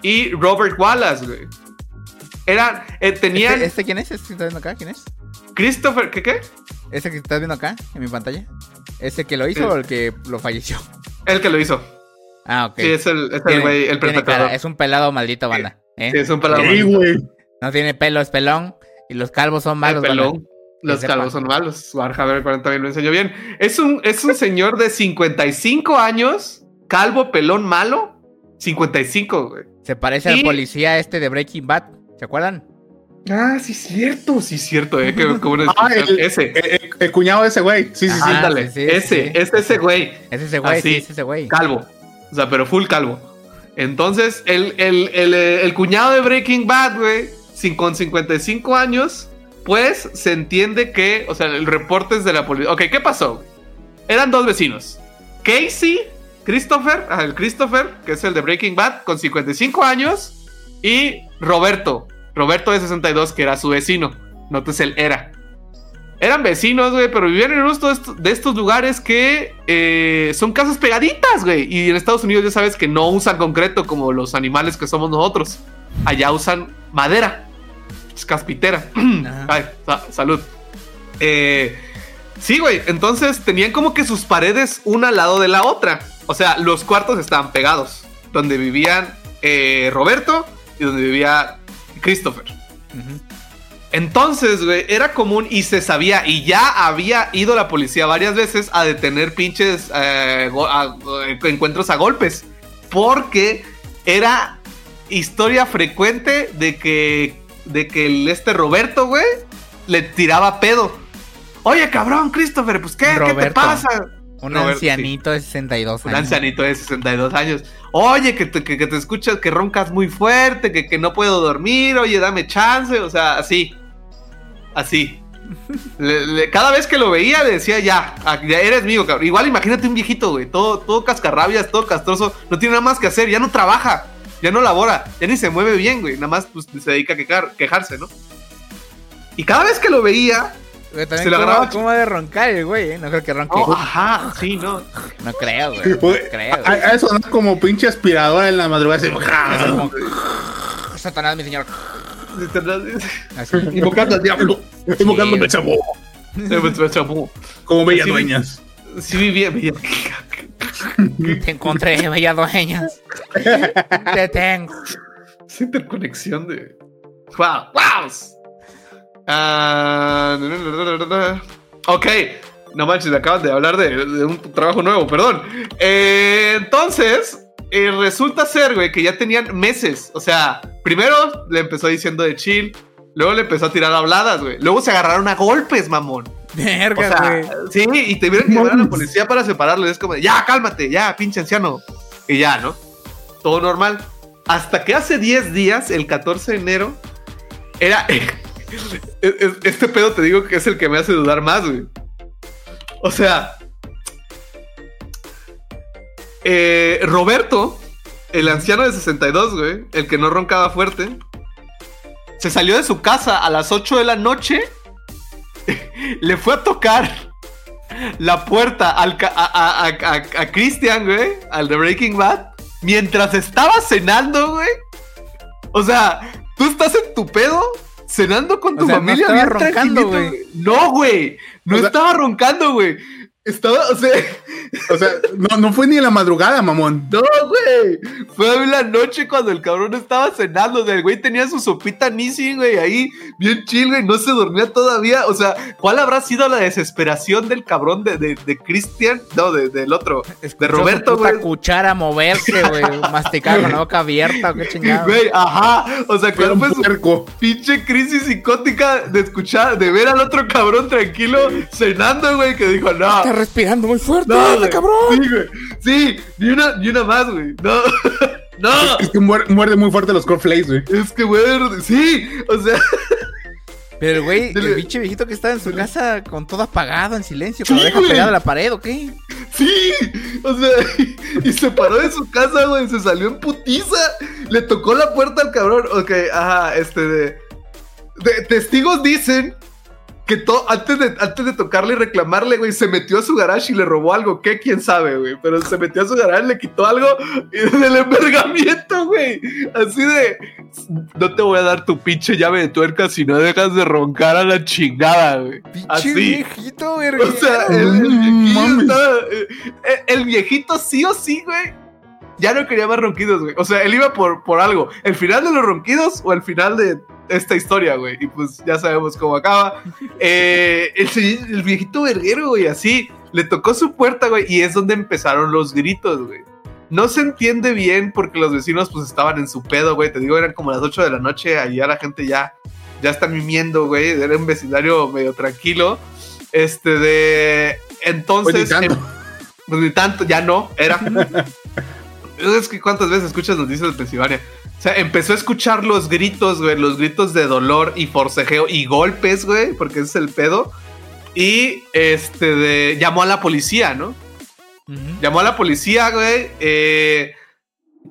y Robert Wallace, güey. Eran, eh, tenían ¿Este, este quién es? ¿Este que estás viendo acá? ¿Quién es? Christopher, ¿qué qué? ¿Ese que estás viendo acá en mi pantalla? ¿Ese que lo hizo Sí. o el que lo falleció? El que lo hizo. Ah, ok. Sí, es el, es el güey, el perpetrador. Es un pelado maldito, banda. ¿eh? Sí, es un pelado. Sí, maldito. güey. No tiene pelo, es pelón. Y los calvos son El malos, banda. Los calvos son malos. Warhammer 40 también lo enseñó bien. Es un, es un señor de 55 años, calvo, pelón, malo. 55, güey. Se parece al policía este de Breaking Bad. ¿Se acuerdan? Ah, sí, cierto, sí, cierto, eh. Ah, el, ese. el- el- el cuñado de ese güey. Sí, sí, sí. Ajá. Ándale, sí, sí, ese, sí. es ese güey. Es ese güey, Así. sí, es ese güey. Calvo. O sea, pero full calvo. Entonces, el, el, el, eh, el cuñado de Breaking Bad, güey, sin- con 55 años, pues se entiende que, o sea, el reporte es de la policía. Ok, ¿qué pasó? Eran dos vecinos. Casey, Christopher, ajá, el Christopher, que es el de Breaking Bad, con 55 años, y Roberto, Roberto de 62, que era su vecino. Notes el era. Eran vecinos, güey, pero vivían en uno de estos, lugares que eh, son casas pegaditas, güey. Y en Estados Unidos ya sabes que no usan concreto como los animales que somos nosotros. Allá usan madera. Es caspitera. Ay, sa- salud. Eh, sí, güey. Entonces tenían como que sus paredes una al lado de la otra. O sea, los cuartos estaban pegados. Donde vivían eh, Roberto y donde vivía Christopher. Entonces, güey, era común y se sabía, y ya había ido la policía varias veces a detener pinches eh, a- eh, encuentros a golpes. Porque era historia frecuente de que, de que el, este Roberto, güey, le tiraba pedo. Oye, cabrón, Christopher, pues ¿qué? ¿Qué te pasa? Un Roberto, ancianito de 62 Un años. ancianito de 62 años. Oye, que te, que, que te escuchas, que roncas muy fuerte, que, que no puedo dormir, oye, dame chance, o sea, así. Así. Le- le- cada vez que lo veía le decía, ya, ah, ya eres mío, cabrón. Igual imagínate un viejito, güey, todo, todo cascarrabias, todo castroso, no tiene nada más que hacer, ya no trabaja, ya no labora, ya ni se mueve bien, güey, nada más pues, se dedica a quejar- quejarse, ¿no? Y cada vez que lo veía, Se lo cómo- grababa- cómo de roncar el güey, ¿eh? No creo que ronque. oh, ajá, sí, no. No creo, güey. No creo. a- güey. a Eso no como pinche aspiradora en la madrugada. así, Es como, Satanás, mi señor. Así. Invocando al diablo. Invocando Sí. Betsabó, Chapú. Como bellas Sí. dueñas. Sí vivía, vivía. Te encontré, bella dueñas. Te tengo. Esa interconexión de. ¡Wow! ¡Wow! Ah, na. ok. No manches, acaban de hablar de, de un trabajo nuevo, perdón. Eh, entonces, eh, resulta ser, güey, que ya tenían meses. O sea, primero le empezó diciendo de chill. Luego le empezó a tirar habladas, güey. Luego se agarraron a golpes, mamón. O Verga, sea, güey. sí, y te vieron que llevar a la policía para separarlo. y Es como, ya, cálmate, ya, pinche anciano. Y ya, ¿no? Todo normal. Hasta que hace 10 días, el 14 de enero, era. es- es- este pedo te digo que es el que me hace dudar más, güey. O sea. eh, Roberto, el anciano de 62, güey, el que no roncaba fuerte, se salió de su casa a las 8 de la noche le fue a tocar la puerta al a, a- a- a Christian, güey, al de Breaking Bad, mientras estaba cenando, güey. O sea, tú estás en tu pedo cenando con O tu sea, no familia. estaba bien roncando, güey. No, güey. No O sea- estaba roncando, güey. Estaba, o sea, O sea, no, no fue ni en la madrugada, mamón. no, güey. Fue en la noche cuando el cabrón estaba cenando. O sea, el güey tenía su sopita Nissin, güey, ahí, bien chill, güey. No se dormía todavía. O sea, ¿cuál habrá sido la desesperación del cabrón de, de, de Christian? No, de- del otro. De Roberto, su puta güey. cuchara moverse, güey. Masticar con la boca abierta, o qué chingado. Güey, ajá. O sea, ¿cuál un fue su pinche crisis psicótica de escuchar, de ver al otro cabrón tranquilo cenando, güey? Que dijo, no. Respirando muy fuerte, No, güey. cabrón. Sí, güey. Sí, ni una, ni una más, güey. No. No, Es que muer- muerde muy fuerte los cornflakes, güey. es que muerde. Sí, o sea, Pero el güey, el bicho viejito que estaba en su casa con todo apagado, en silencio, con la oreja pegada a la pared, ¿o qué? sí, o sea, y, se paró de su casa, güey, se salió en putiza, le tocó la puerta al cabrón. Ok, ajá, este de. de- testigos dicen que to- antes, de, antes de tocarle y reclamarle, güey, se metió a su garage y le robó algo. ¿Qué? ¿Quién sabe, güey? Pero se metió a su garage, le quitó algo y del envergamiento, güey. Así de, no te voy a dar tu pinche llave de tuerca si no dejas de roncar a la chingada, güey. Pinche Así. viejito, O verga. sea, el, el mames. estaba- eh, eh, el viejito sí o sí, güey. Ya no quería más ronquidos, güey. O sea, él iba por, por algo. ¿El final de los ronquidos o el final de esta historia, güey? Y pues ya sabemos cómo acaba. Eh, el, viejito verguero, güey, así. Le tocó su puerta, güey. Y es donde empezaron los gritos, güey. No se entiende bien porque los vecinos pues estaban en su pedo, güey. Te digo, eran como las 8 de la noche. Allá la gente ya, ya está mimiendo, güey. Era un vecindario medio tranquilo. Este de... Entonces... Pues ni tanto. em- pues ni tanto, ya no, era. es que cuántas veces escuchas noticias de Pensilvania. O sea, empezó a escuchar los gritos, güey, los gritos de dolor y forcejeo y golpes, güey, porque ese es el pedo. Y este de llamó a la policía, ¿no? Llamó a la policía, güey. Eh,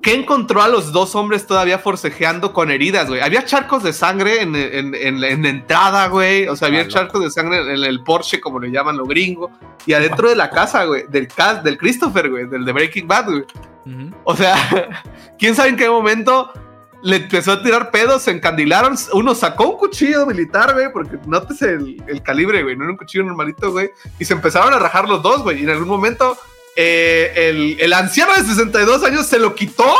que encontró a los dos hombres todavía forcejeando con heridas, güey. Había charcos de sangre en, en- en- en la entrada, güey. O sea, había Ah, charcos de sangre en el Porsche, como le llaman los gringos. Y adentro de la casa, güey. Del, del Christopher, güey. Del de Breaking Bad, güey. O sea, quién sabe en qué momento le empezó a tirar pedos, se encandilaron. Uno sacó un cuchillo militar, güey, porque notes el, el calibre, güey, no era un cuchillo normalito, güey. Y se empezaron a rajar los dos, güey. Y en algún momento eh, el, el anciano de 62 años se lo quitó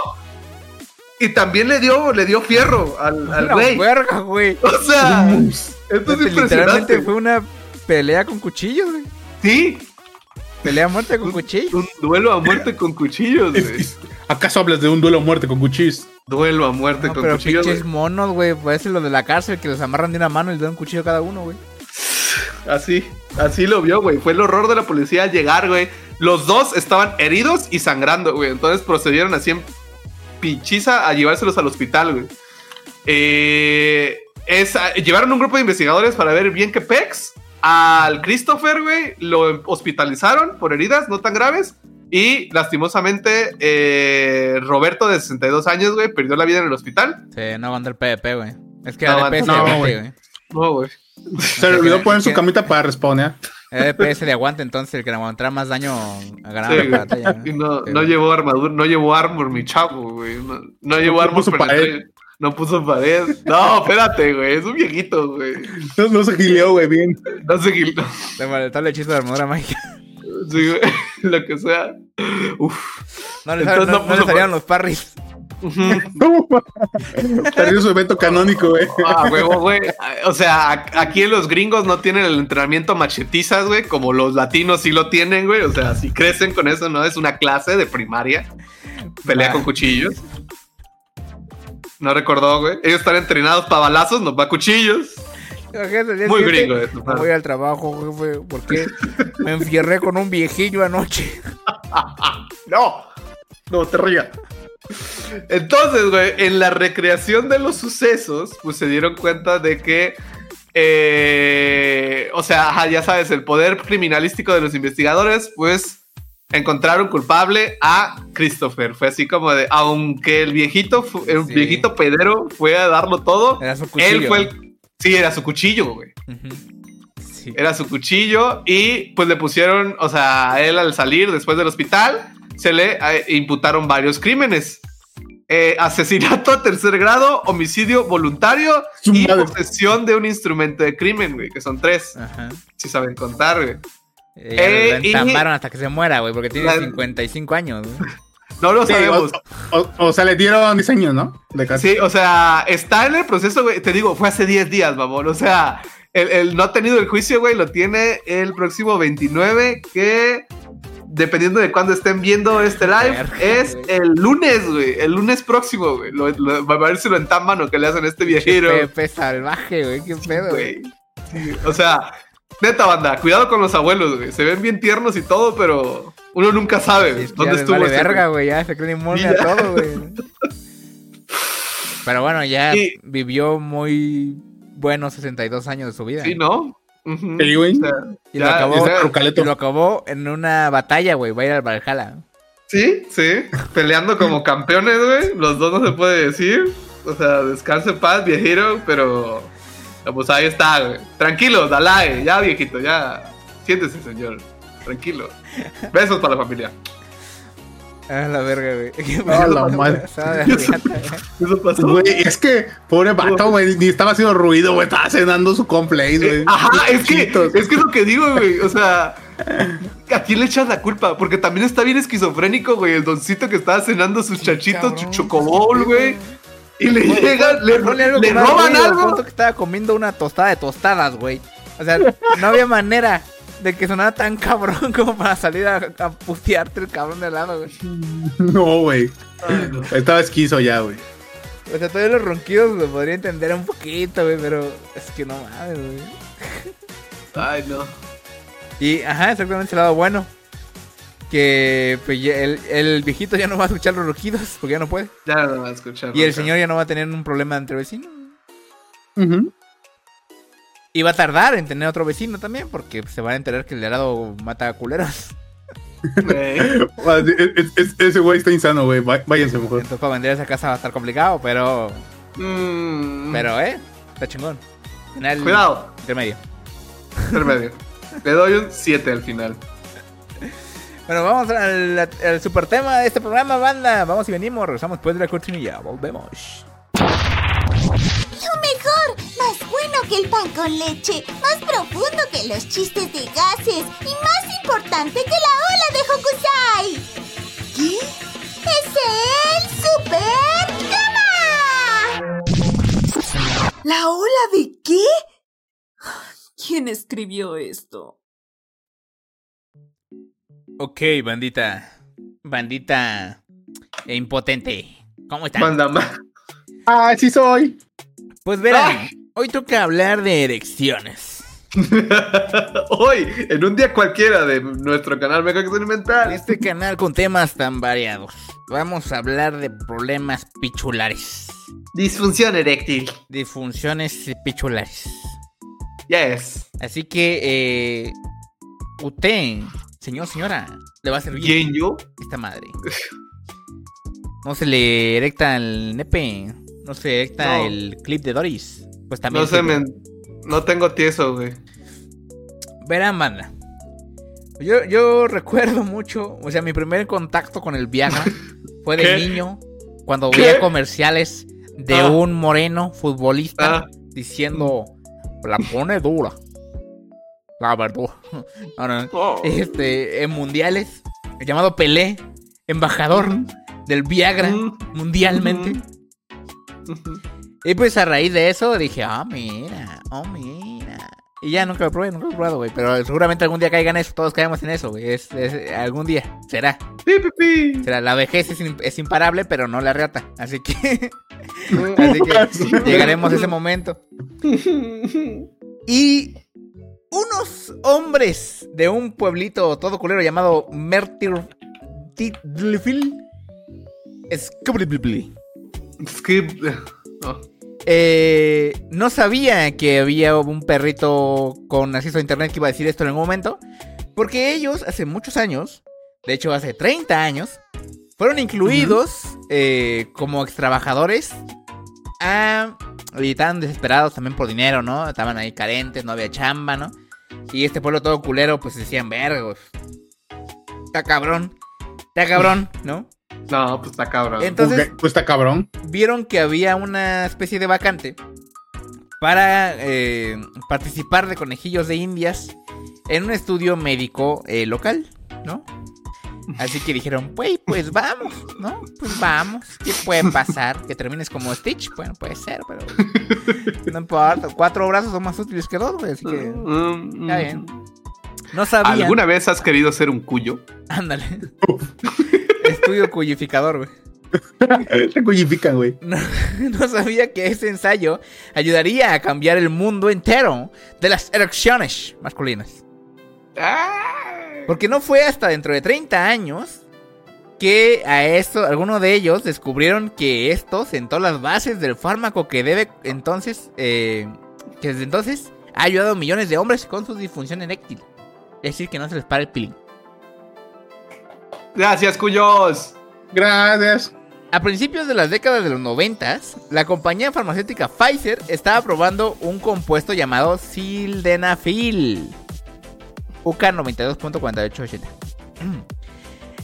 y también le dio, le dio fierro al, al güey. verga, güey. O sea, esto es Literalmente impresionante. fue una pelea con cuchillos, güey. Sí, Pelea a muerte con cuchillos. un duelo a muerte con cuchillos, güey. ¿Acaso hablas de un duelo a muerte con cuchillos? Duelo a muerte No, con pero cuchillos. pinches monos, güey. Puede ser lo de la cárcel que los amarran de una mano y les dan un cuchillo a cada uno, güey. Así, así lo vio, güey. Fue el horror de la policía al llegar, güey. Los dos estaban heridos y sangrando, güey. Entonces procedieron así en pinchiza a llevárselos al hospital, güey. Eh, es, a- llevaron un grupo de investigadores para ver bien qué pex. Al Christopher, güey, lo hospitalizaron por heridas no tan graves. Y lastimosamente, eh, Roberto, de 62 años, güey, perdió la vida en el hospital. Sí, no aguanta el PvP, güey. Es que No ADP güey. No, güey. Se le olvidó poner su camita para responder. ADP se le aguanta, entonces el que le aguantará más daño ganará Sí, la batalla. No, no llevó armadura, no llevó armor, mi chavo, güey. No, no llevó armor. puso pared. penetrante. No puso pared. No, espérate, güey. Es un viejito, güey. No, no se gileó, güey, bien. No qué. no, Le faltó el hechizo de armadura mágica. sí, güey. Lo que sea. Uf. No le, no, no no le salieron los parries. Perdió su evento canónico, güey. Ah, huevo, güey. O sea, aquí en los gringos no tienen el entrenamiento machetizas, güey, como los latinos sí lo tienen, güey. O sea, si crecen con eso, ¿no? Es una clase de primaria. Pelea Ah. con cuchillos. No recordó, güey. Ellos están entrenados para balazos, no para cuchillos. Muy gringo eso, No voy al trabajo, jefe, porque me enfierré con un viejillo anoche. No, no te rías. Entonces, güey, en la recreación de los sucesos, pues se dieron cuenta de que, eh, o sea, ajá, ya sabes, el poder criminalístico de los investigadores, pues encontraron culpable a Christopher. Fue así como de, aunque el viejito, el Sí. viejito pedero fue a darlo todo, Era su cuchillo. él fue el, sí, era su cuchillo, güey. Sí. Era su cuchillo y pues le pusieron, o sea, a él al salir después del hospital, se le eh, imputaron varios crímenes. Eh, asesinato a tercer grado, homicidio voluntario y madre. posesión de un instrumento de crimen, güey, que son tres. Ajá. Si saben contar, güey. Eh, Eh, lo y- entambaron hasta que se muera, güey, porque tiene La- 55 años. güey. No lo Sí, sabemos. o, o- o sea, le dieron diseño, ¿no? De casa. Sí, o sea, está en el proceso, güey. Te digo, fue hace 10 días, mamón. O sea, el, el no ha tenido el juicio, güey, lo tiene el próximo 29, que dependiendo de cuándo estén viendo este live, es el lunes, güey. El lunes próximo, güey. Lo, lo- a ver si lo entamban o que le hacen a este viejero. Pepe salvaje, güey, qué pedo, güey. Sí, o sea, neta, banda, cuidado con los abuelos, güey. Se ven bien tiernos y todo, pero uno nunca sabe Sí, dónde estuvo vale verga, güey. ya se creen inmune a todo, güey. Pero bueno, ya Y- vivió muy buenos 62 años de su vida. Sí, ¿no? Ujú. Sí, güey. O sea, Y ya, lo acabó, y lo en una batalla, güey. Va a ir al Valhalla. Sí, sí, peleando como campeones, güey. Los dos no se puede decir. O sea, descanse en paz, viejito, pero. Pues ahí está, güey. Tranquilo, Dalai, ya viejito, ya. Siéntese, señor. Tranquilo. Besos para la familia. Ah, la verga, güey. Ah, la madre. Eso pasó. Güey, es que, pobre vato, güey, ni estaba haciendo ruido, güey, estaba cenando su complex, güey. Ajá, es que, es que es lo que digo, güey. O sea, ¿a quién le echas la culpa? Porque también está bien esquizofrénico, güey. El doncito que estaba cenando sus chachitos, su chocobol, güey. Y le llegan, le, roban algo. que estaba comiendo una tostada de tostadas, güey. O sea, no había manera de que sonara tan cabrón como para salir a, a putearte el cabrón de al lado, güey. No, güey. No. Estaba esquizo ya, güey. O sea, todavía los ronquidos lo podría entender un poquito, güey, pero es que no mames, güey. Ay, no. Y, ajá, exactamente el lado bueno. Que pues, ya el, el viejito ya no va a escuchar los ronquidos porque ya no puede. Ya no va a escuchar. Y el señor ya no va a tener un problema entre vecinos. Ujú. Y va a tardar en tener otro vecino también porque se van a enterar que el de al lado mata a culeros. Ah, es- es- ese güey está insano, güey. Váyanse mejor. Entonces para vender esa casa va a estar complicado, pero... mm, Pero, eh, está chingón. Final Cuidado, intermedio. intermedio. Le doy un 7 al final. Bueno, vamos al, al super tema de este programa, banda. Vamos y venimos, regresamos después de la cortinilla. Volvemos. Más bueno que el pan con leche, más profundo que los chistes de gases y más importante que la ola de Hokusai. ¿Qué? ¡Es el Super Gama! ¿La ola de qué? ¿Quién escribió esto? Ok, bandita. Bandita e impotente. ¿Cómo están? Manda más. Ah, sí soy. Pues verán, hoy toca hablar de erecciones. Hoy, en un día cualquiera de nuestro canal Mega En Experimental. este canal con temas tan variados, vamos a hablar de problemas pichulares. Disfunción eréctil. Disfunciones pichulares. Yes. Así que, eh, usted, señor, señora, le va a servir ¿Quién yo? esta madre. No se le erecta el nepe, no se erecta No. el clip de Doris. Pues también. No men. No tengo tieso, güey. Verán, banda. Yo, yo recuerdo mucho, o sea, mi primer contacto con el Viagra fue de ¿Qué? niño, cuando ¿Qué? veía comerciales de Ah. un moreno futbolista Ah. diciendo, la pone dura. La verdad. No, no, Oh. Este, en mundiales, llamado Pelé, embajador del Viagra Mm. mundialmente. Y pues a raíz de eso dije, ah, mira, oh, mira. Y ya nunca lo probé, nunca lo he probado, güey. Pero seguramente algún día caigan eso, todos caemos en eso, güey. Es, es- algún día, será. Será. La vejez es, in- es imparable, pero no la reata. Así que, así que llegaremos a ese momento. Y unos hombres de un pueblito todo culero llamado Mertir Tidlifil. Skip. Oh. Eh, no sabía que había un perrito con acceso a internet que iba a decir esto en algún momento. Porque ellos hace muchos años, de hecho hace 30 años, fueron incluidos eh, como extrabajadores. Ah, y estaban desesperados también por dinero, ¿no? Estaban ahí carentes, no había chamba, ¿no? Y este pueblo todo culero, pues decían, vergos. Está cabrón. Está cabrón, ¿no? No, pues está cabrón. Entonces, Pues está cabrón. vieron que había una especie de vacante para eh, participar de conejillos de indias en un estudio médico eh, local, ¿no? Así que dijeron, pues, pues vamos, ¿no? Pues vamos. ¿Qué puede pasar? Que termines como Stitch. Bueno, puede ser, pero no importa. Cuatro brazos son más útiles que dos, güey. Así que Mm, está bien. no sabían. ¿Alguna vez has querido ser un cuyo? Ándale. Estudio cuyificador, güey. Se cuyifican, güey. No, no sabía que ese ensayo ayudaría a cambiar el mundo entero de las erecciones masculinas. Porque no fue hasta dentro de 30 años que a esto, algunos de ellos descubrieron que esto sentó las bases del fármaco que debe entonces, eh, que desde entonces ha ayudado a millones de hombres con su disfunción eréctil. Es decir, que no se les para el pilín. Gracias, cuyos. Gracias. A principios de las décadas de los 90, la compañía farmacéutica Pfizer estaba probando un compuesto llamado sildenafil. UK 92.4880. Mm.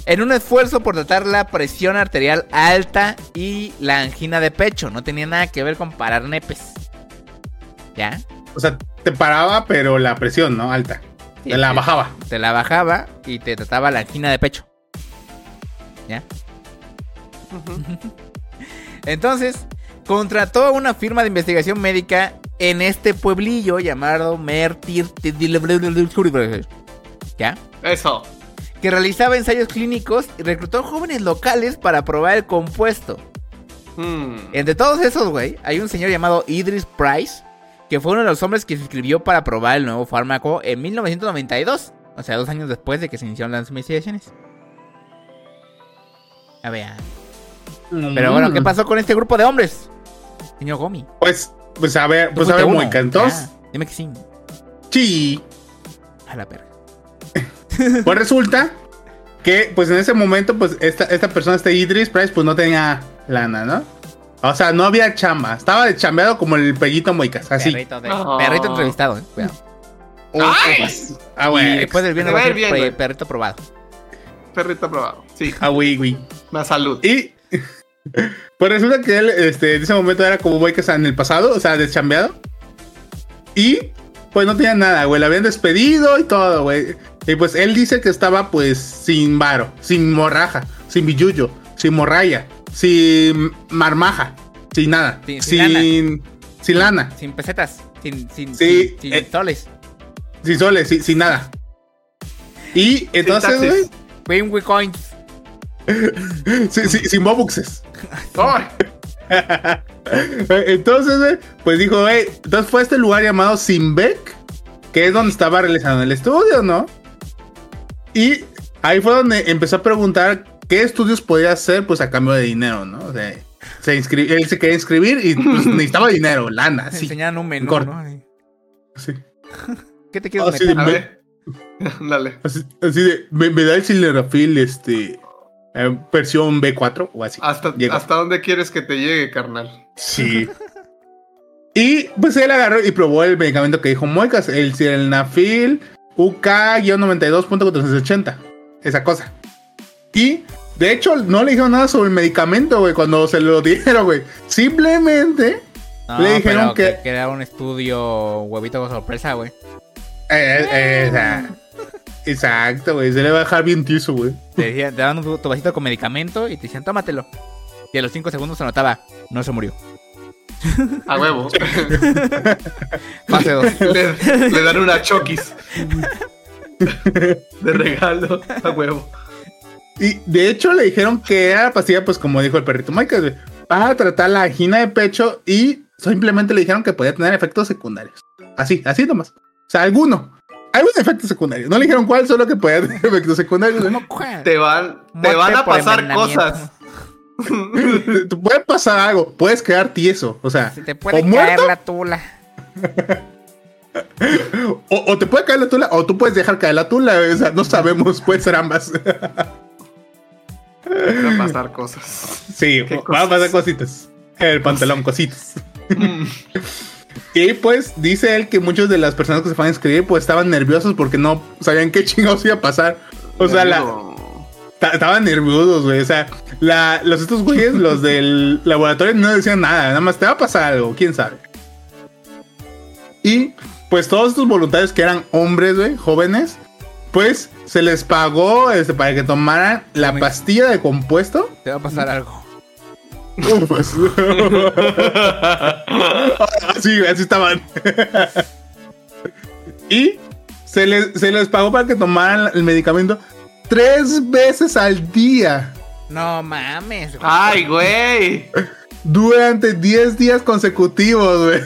En un esfuerzo por tratar la presión arterial alta y la angina de pecho. No tenía nada que ver con parar nepes. ¿Ya? O sea, te paraba, pero la presión, ¿no? Alta. Sí, te la bajaba. Te la bajaba y te trataba la angina de pecho. ¿Ya? Entonces, contrató a una firma de investigación médica en este pueblillo llamado Mertir. ¿Ya? Eso. Que realizaba ensayos clínicos y reclutó jóvenes locales para probar el compuesto. Mm. Entre todos esos, güey, hay un señor llamado Idris Price, que fue uno de los hombres que se inscribió para probar el nuevo fármaco en 1992. O sea, dos años después de que se iniciaron las investigaciones. A ver. Pero bueno, ¿qué pasó con este grupo de hombres? Señor Gomi. Pues, pues a ver, pues a ver, muy entonces. Ah, dime que sí. Sí. A la perra. Pues resulta que, pues en ese momento, pues esta, esta persona, este Idris Price, pues no tenía lana, ¿no? O sea, no había chamba. Estaba de chambeado como el pellito Moicas, así. Perrito, de- Ah. perrito entrevistado, eh. Cuidado. ¡Ay! Ah, Y güey. después del viernes perrito probado. Perrito aprobado. Sí. Ah, güey, güey. Más salud. Y pues resulta que él, este, en ese momento era como Moicas en el pasado, o sea, deschambeado. Y pues no tenía nada, güey. Le habían despedido y todo, güey. Y pues él dice que estaba pues sin varo, sin morraja, sin billuyo, sin morralla, sin marmaja, sin nada, Sin- sin, sin sin, lana, Sin pesetas. Sin, sin, Sí, sin, sin eh. soles. sin soles, sin, sin nada. Y entonces, güey, Win coins. sin, sin, sin bobuxes. Entonces, pues dijo, güey, entonces fue a este lugar llamado Simbeck, que es donde estaba realizando el estudio, ¿no? Y ahí fue donde empezó a preguntar qué estudios podía hacer, pues a cambio de dinero, ¿no? O sea, se él se quería inscribir y pues, necesitaba dinero, lana, sí. enseñaban un menú. ¿no? Sí. ¿Qué te quieres Ah, sí? A ver. Dale. Así, así de, me, me da el Sildenafil, este, eh, versión B4 o así. ¿Hasta. ¿Hasta dónde quieres que te llegue, carnal? Sí. Y pues él agarró y probó el medicamento que dijo Moicas, el Sildenafil UK-92.480. Esa cosa. Y de hecho no le dijeron nada sobre el medicamento, güey, cuando se lo dieron, güey. Simplemente No, Le dijeron pero que- que era un estudio huevito con sorpresa, güey. eh, eh, esa- Exacto, güey. Se le va a dejar bien tizo, güey. Te, decían, te daban un, tu vasito con medicamento y te decían, tómatelo. Y a los 5 segundos se notaba, no se murió. A huevo. Fase 2. le, le dan una choquis. De regalo. A huevo. Y de hecho le dijeron que era la pastilla, pues como dijo el perrito Michael, güey, para tratar la angina de pecho y simplemente le dijeron que podía tener efectos secundarios. Así, así nomás. O sea, alguno. Algún efecto secundario. No le dijeron cuál, solo que podía tener efectos secundarios. güey. Te van, te van a pasar cosas. Te, puede pasar algo. Puedes quedar tieso. O sea, Se te puede o caer muerto, la tula. o, o te puede caer la tula, o tú puedes dejar caer la tula. O sea, no sabemos. Puede ser ambas. Van a pasar cosas. sí, ¿Qué van a pasar cositas. El pantalón, cositas. Y pues dice él que muchas de las personas que se fueron a inscribir pues estaban nerviosos porque no sabían qué chingados iba a pasar. O sea, la, ta- estaban nerviosos, güey. O sea, la, los estos güeyes, los del laboratorio no decían nada, nada más te va a pasar algo, quién sabe. Y pues todos estos voluntarios que eran hombres, güey, jóvenes, pues se les pagó este, para que tomaran la pastilla de compuesto. Te va a pasar algo. Pues- así, así estaban. y se les, se les pagó para que tomaran el medicamento tres veces al día No mames. güey. Ay, güey. durante 10 días consecutivos, güey.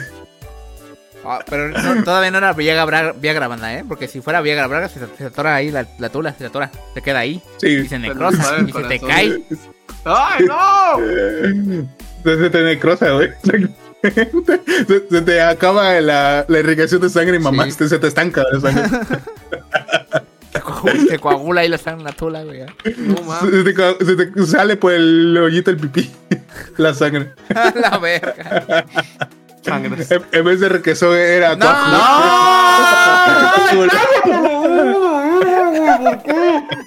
Ah, pero no- todavía no era Viagra, Braga- Viagra banda, ¿eh? Porque si fuera Viagra Braga, se, se atora ahí la, la tula, se atora, se queda ahí. Sí. Y se necrosa, y se te cae. ¡Ay, no! Se, se te necrosa, güey. Se, se te acaba la, la irrigación de sangre y mamá, Sí. se, se te estanca la sangre. Se coagula, ahí la sangre en la tula, güey. No mames. Se te, se te sale por el hoyito el pipí, la sangre. La verga. Sangres. En, en vez de requesón era No. coágulo.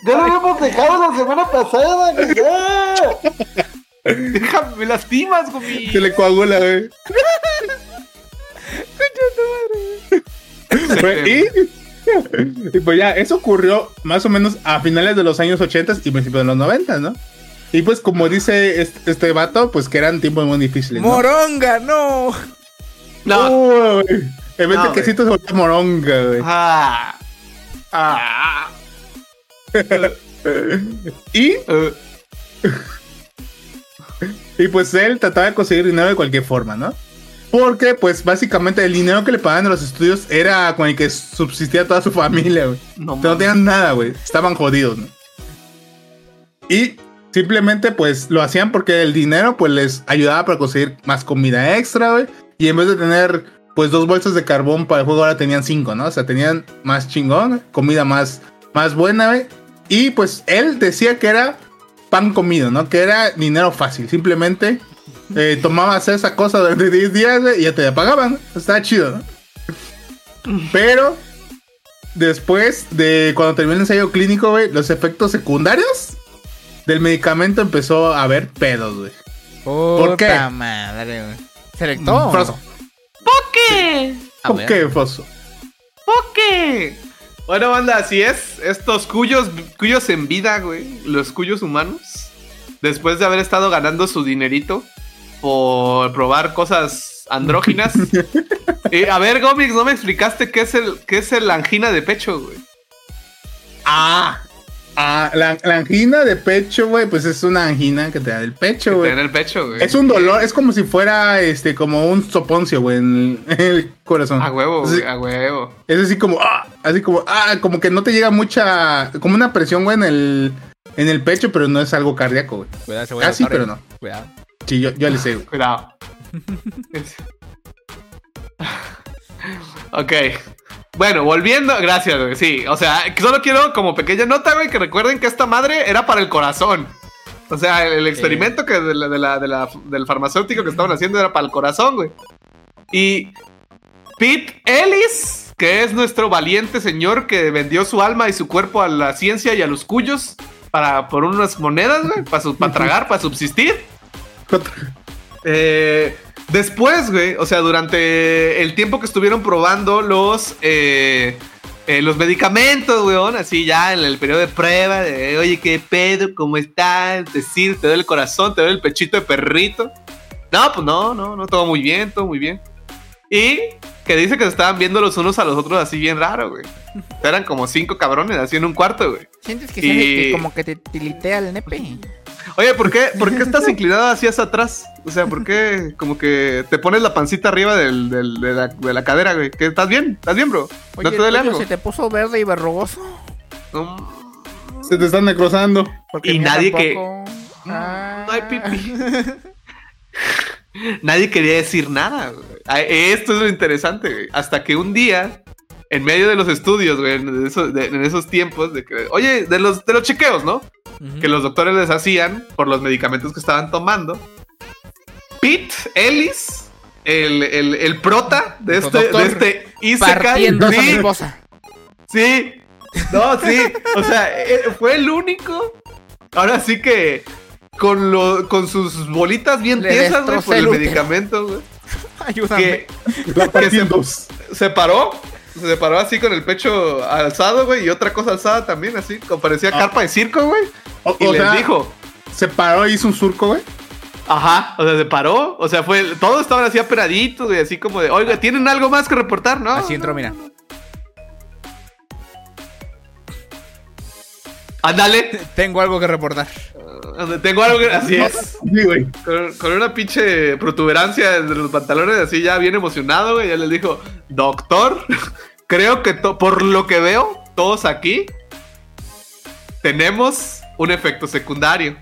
Ya lo habíamos dejado la semana pasada, Déjame, me lastimas, Gomi. Se le coagula, güey. Y, y pues ya, eso ocurrió más o menos a finales de los años 80 y principios de los 90, ¿no? Y pues como dice este, este vato, pues que eran tiempos muy difíciles. ¿no? Moronga, no. No. Uy, en vez No, de güey. quesito se volvió moronga, güey. Ah. Ah. Y, y pues él trataba de conseguir dinero de cualquier forma, ¿no? Porque pues básicamente el dinero que le pagaban en los estudios era con el que subsistía toda su familia, güey. No, tenían nada, güey. Estaban jodidos, ¿no? Y simplemente, pues, lo hacían porque el dinero, pues, les ayudaba para conseguir más comida extra, güey. Y en vez de tener, pues, dos bolsas de carbón para el juego, ahora tenían cinco, ¿no? O sea, tenían más chingón, comida más, más buena, güey. Y, pues, él decía que era pan comido, ¿no? Que era dinero fácil. Simplemente eh, tomabas esa cosa durante 10 días, y ya te la pagaban. Estaba chido, ¿no? Pero después de cuando terminó el ensayo clínico, güey, los efectos secundarios del medicamento empezó a haber pedos, güey. ¿Por qué? madre, güey. ¿Selectó? Froso. ¿Por qué? ¿Por qué, Foso? ¿Por qué? Bueno, banda, así es. Estos cuyos, cuyos en vida, güey. Los cuyos humanos. Después de haber estado ganando su dinerito por probar cosas andróginas. Eh, a ver, Gomix, no me explicaste qué es el, qué es el angina de pecho, güey. Ah, ah la, la angina de pecho, güey, pues es una angina que te da del pecho, güey. en el pecho, güey. Es un dolor, es como si fuera este, como un soponcio, güey, en el, en el corazón. A huevo, güey, a huevo. Es así como, ah, así como, ah, como que no te llega mucha, como una presión, güey, en el, en el pecho, pero no es algo cardíaco, güey. Cuidado, se voy Ah, notar, pero no. Cuidado. Sí, yo, yo le sé, güey. Cuidado. Ok. Bueno, volviendo. Gracias, güey. Sí, o sea, solo quiero como pequeña nota, güey, que recuerden que esta madre era para el corazón. O sea, el, el experimento que de la- de la- de la- del farmacéutico que estaban haciendo era para el corazón, güey. Y Pete Ellis, que es nuestro valiente señor que vendió su alma y su cuerpo a la ciencia y a los cuyos para por unas monedas, güey, para, para tragar, para subsistir. Eh, después, güey, o sea, durante el tiempo que estuvieron probando los, eh, eh, los medicamentos, weón, así ya en el periodo de prueba, de, oye, qué pedo, cómo estás, decir, te duele el corazón, te duele el pechito de perrito. No, pues no, no, no, todo muy bien, todo muy bien. Y que dice que se estaban viendo los unos a los otros así bien raro, güey. Eran como cinco cabrones así en un cuarto, güey. ¿Sientes que, Y- que como que te tilitea el nepe? Oye, ¿por qué, ¿por qué estás inclinado hacia hacia atrás? O sea, ¿por qué como que te pones la pancita arriba del, del- de, la, de la cadera, güey? ¿Qué, ¿Estás bien? ¿Estás bien, bro? Oye, ¿No te duele algo? se te puso verde y verrugoso. No, Se te están necrosando. Porque Y nadie que- tampoco. Ah. no hay pipí. Nadie quería decir nada, güey. Ah, Esto es lo interesante, güey. Hasta que un día, en medio de los estudios, güey, en esos, de- en esos tiempos, de que, oye, de los, de los chequeos, ¿no? Ujú. que los doctores les hacían por los medicamentos que estaban tomando. Pete Ellis, el, el, el prota de este, de este Isekai, sí, sí, no, sí, o sea, eh, fue el único. Ahora sí que con, lo, con sus bolitas bien Le tiesas, güey, por el el medicamento, güey, Ayúdame. que, que se, se paró. Se paró así con el pecho alzado, güey, y otra cosa alzada también, así, como parecía Ah. carpa de circo, güey. O, Y o les sea, dijo, se paró y hizo un surco, güey. Ajá, o sea, se paró, o sea, fue, todos estaban así aperaditos, güey, así como de, oiga, ¿tienen algo más que reportar, no? Así entró, mira. Ándale, Tengo algo que reportar. tengo algo que, así es, Sí, güey. con, con una pinche protuberancia de los pantalones, así ya bien emocionado, güey, ya les dijo, doctor, creo que to- por lo que veo, todos aquí tenemos un efecto secundario.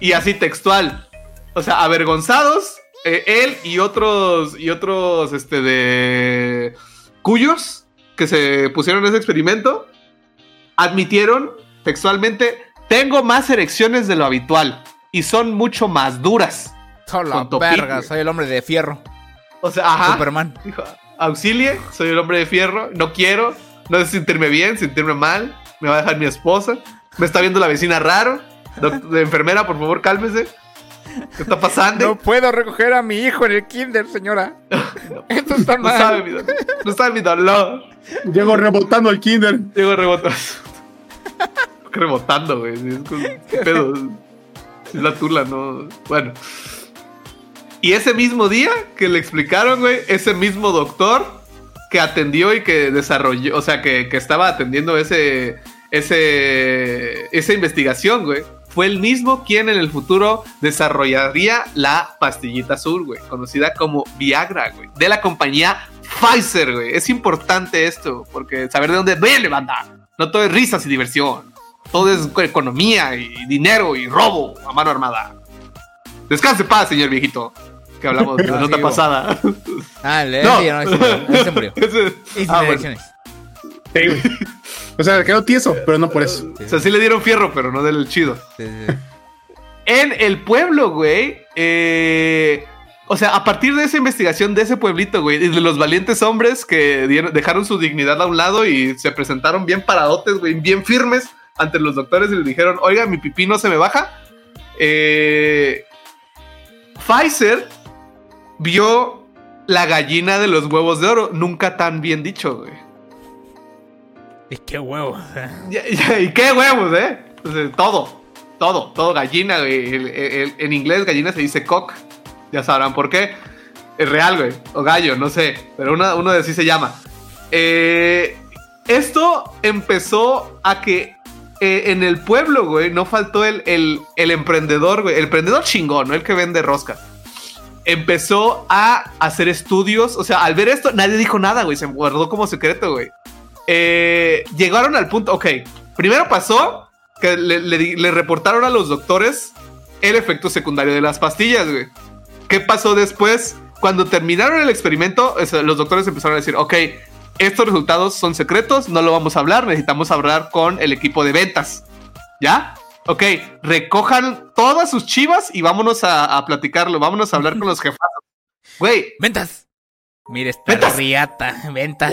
Y así textual. O sea, avergonzados, eh, él y otros, y otros, este, de cuyos que se pusieron ese experimento, admitieron textualmente, tengo más erecciones de lo habitual y son mucho más duras. Topic, verga, soy el hombre de fierro. O sea, ajá. Superman. Dijo, auxilie, soy el hombre de fierro, no quiero, no sé sentirme bien, sentirme mal, me va a dejar mi esposa, me está viendo la vecina raro, de enfermera, por favor, cálmese. ¿Qué está pasando? No puedo recoger a mi hijo en el kinder, señora. Esto está No mal. sabe mi dolor. No sabe mi dolor. Llego rebotando al kinder. Llego rebotando. Rebotando, güey. es con- ¿Qué pedo? Es la tula, ¿no? Bueno. Y ese mismo día que le explicaron, güey, ese mismo doctor que atendió y que desarrolló, o sea, que, que estaba atendiendo ese, ese, esa investigación, güey, fue el mismo quien en el futuro desarrollaría la pastillita azul, güey, conocida como Viagra, güey, de la compañía Pfizer, güey. Es importante esto, porque saber de dónde viene, banda. No todo es risas y diversión. Todo es economía y dinero y robo a mano armada. Descanse paz, señor viejito. Que hablamos de la No, nota pasada. Ah, el No. no, ese murió. Ese- Ah, bueno. Sí, güey. O sea, quedó tieso, pero no por eso. O sea, sí le dieron fierro, pero no del chido. Sí, sí, sí. En el pueblo, güey. eh, o sea, a partir de esa investigación de ese pueblito, güey, y de los valientes hombres que dieron- dejaron su dignidad a un lado y se presentaron bien paradotes, güey, bien firmes ante los doctores y les dijeron, oiga, mi pipí no se me baja. Eh, Pfizer vio la gallina de los huevos de oro, nunca tan bien dicho, güey. Y qué huevo. Ya- ya, ¿Y qué huevos, eh? O sea, todo, todo, todo gallina, güey. El- el- en inglés gallina se dice cock. Ya sabrán por qué. Es real, güey. O gallo, no sé. Pero uno, uno de así se llama. Eh, esto empezó a que eh, en el pueblo, güey, no faltó el, el- el emprendedor, güey. El emprendedor chingón, no el que vende rosca. Empezó a hacer estudios. O sea, al ver esto, nadie dijo nada, güey. Se guardó como secreto, güey eh, llegaron al punto, ok, primero pasó que le, le reportaron a los doctores el efecto secundario de las pastillas, güey. ¿Qué pasó después? Cuando terminaron el experimento, los doctores empezaron a decir, ok, estos resultados son secretos, no lo vamos a hablar, necesitamos hablar con el equipo de ventas. ¿Ya? Ok, recojan todas sus chivas y vámonos a, a platicarlo, vámonos a hablar con los jefazos. Güey, Ventas. Mira esta Ventas. riata. Ventas.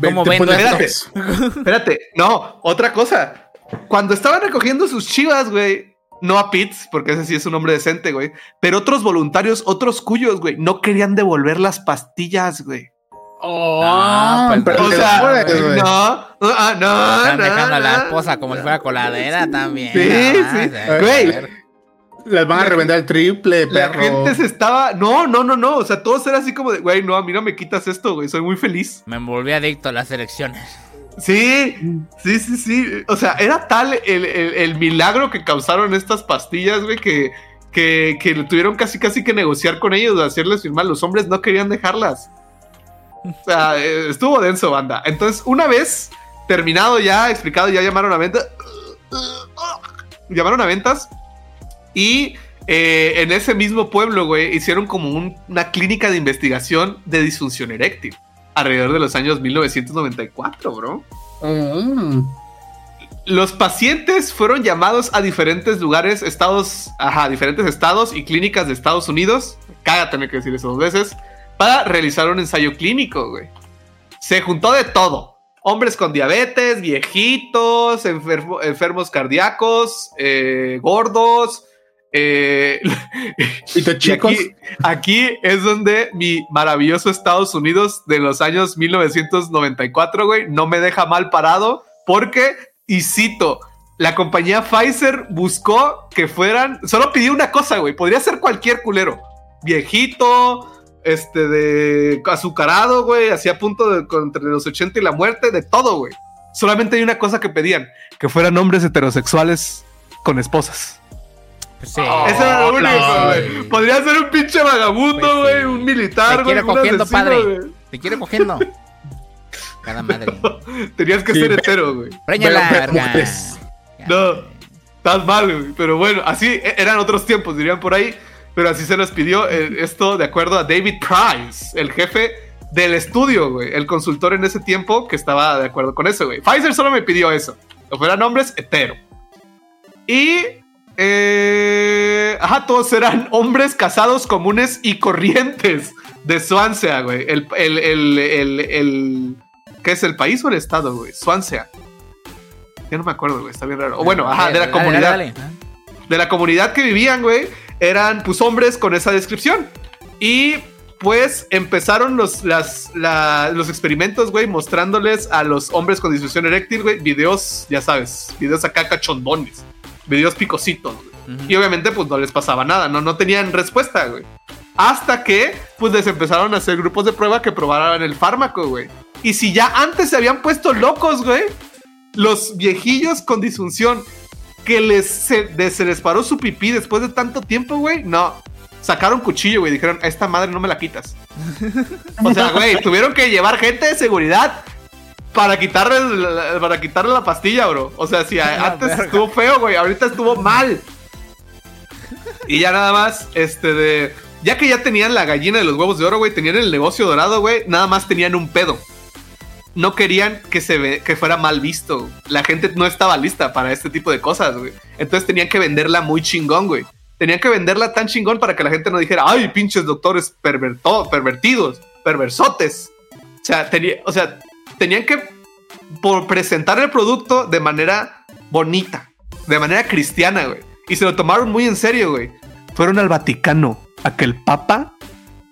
¿Cómo Te vendo pones esto? tacos. Espérate, no, otra cosa. Cuando estaban recogiendo sus chivas, güey, no a Pitts, porque ese sí es un hombre decente, güey, pero otros voluntarios, otros cuyos, güey, no querían devolver las pastillas, güey. Ah, pues, pero O sea, puedes, güey. no, ah, no, Están no, dejando a la no. esposa como si fuera coladera también. Sí, Ah, sí. sea, Güey. Las van a revender al triple, La perro. gente se estaba, no, no, no, no, o sea, todos eran así como de, güey, no, a mí no me quitas esto, güey, soy muy feliz. Me volví adicto a las elecciones. Sí, sí, sí, sí. O sea, era tal el, el- el milagro que causaron estas pastillas, güey, que, que, que tuvieron casi casi que negociar con ellos, hacerles firmar. Los hombres no querían dejarlas. O sea, eh, estuvo denso, banda. Entonces, una vez terminado ya, explicado, ya llamaron a venta. Llamaron a ventas. Y eh, en ese mismo pueblo, güey, hicieron como un- una clínica de investigación de disfunción eréctil. Alrededor de los años 1994, bro. Mm. Los pacientes fueron llamados a diferentes lugares, estados, ajá, diferentes estados y clínicas de Estados Unidos. Caga tener que decir eso dos veces. Para realizar un ensayo clínico, güey. Se juntó de todo. Hombres con diabetes, viejitos, enfermo- enfermos cardíacos, eh, gordos. eh, Y te chicos. aquí, aquí es donde mi maravilloso Estados Unidos de los años 1994, güey, no me deja mal parado porque, y cito, la compañía Pfizer buscó que fueran, solo pidió una cosa, güey, podría ser cualquier culero, viejito, este, de azucarado, güey, así a punto de entre los 80 y la muerte, de todo, güey. Solamente hay una cosa que pedían, que fueran hombres heterosexuales con esposas. Pues sí. Ese era lo único, no, güey. Podría ser un pinche vagabundo, Pues sí. güey, un militar, Te güey. quiere cogiendo, asesino, padre. Te quiero cogiendo. Cada madre. Tenías que Sí, ser hetero, güey. Mujeres. No, estás mal, güey. Pero bueno, así e- eran otros tiempos, dirían por ahí. Pero así se nos pidió eh, esto de acuerdo a David Price, el jefe del estudio, güey. El consultor en ese tiempo que estaba de acuerdo con eso, güey. Pfizer solo me pidió eso. Que fueran hombres hetero. Y. eh, ajá, todos eran hombres casados comunes y corrientes de Swansea, güey. El, el, el, el, el- ¿Qué es el país o el estado, güey? Swansea. Ya no me acuerdo, güey. Está bien raro. O bueno, ajá, de la comunidad de la comunidad que vivían, güey, eran pues hombres con esa descripción. Y pues empezaron los, las, la- los experimentos, güey, mostrándoles a los hombres con disfunción eréctil, güey, videos, ya sabes, videos acá cachondones, videos picositos, güey. Y obviamente pues no les pasaba nada, no, no tenían respuesta, güey. Hasta que pues les empezaron a hacer grupos de prueba que probaran el fármaco, güey. Y si ya antes se habían puesto locos, güey, los viejillos con disfunción que les se, de- se les paró su pipí después de tanto tiempo, güey, no. Sacaron cuchillo, güey, dijeron, a esta madre no me la quitas. o sea, güey, tuvieron que llevar gente de seguridad para quitarle, la- para quitarle la pastilla, bro. O sea, si La antes verga. estuvo feo, güey, ahorita estuvo mal. Y ya nada más, este de... Ya que ya tenían la gallina de los huevos de oro, güey, tenían el negocio dorado, güey, nada más tenían un pedo. No querían que se que fuera mal visto. La gente no estaba lista para este tipo de cosas, güey. Entonces tenían que venderla muy chingón, güey. Tenían que venderla tan chingón para que la gente no dijera, ay, pinches doctores pervertidos, perversotes. O sea, o sea, tenían que por presentar el producto de manera bonita, de manera cristiana, güey. Y se lo tomaron muy en serio, güey. Fueron al Vaticano a que el Papa,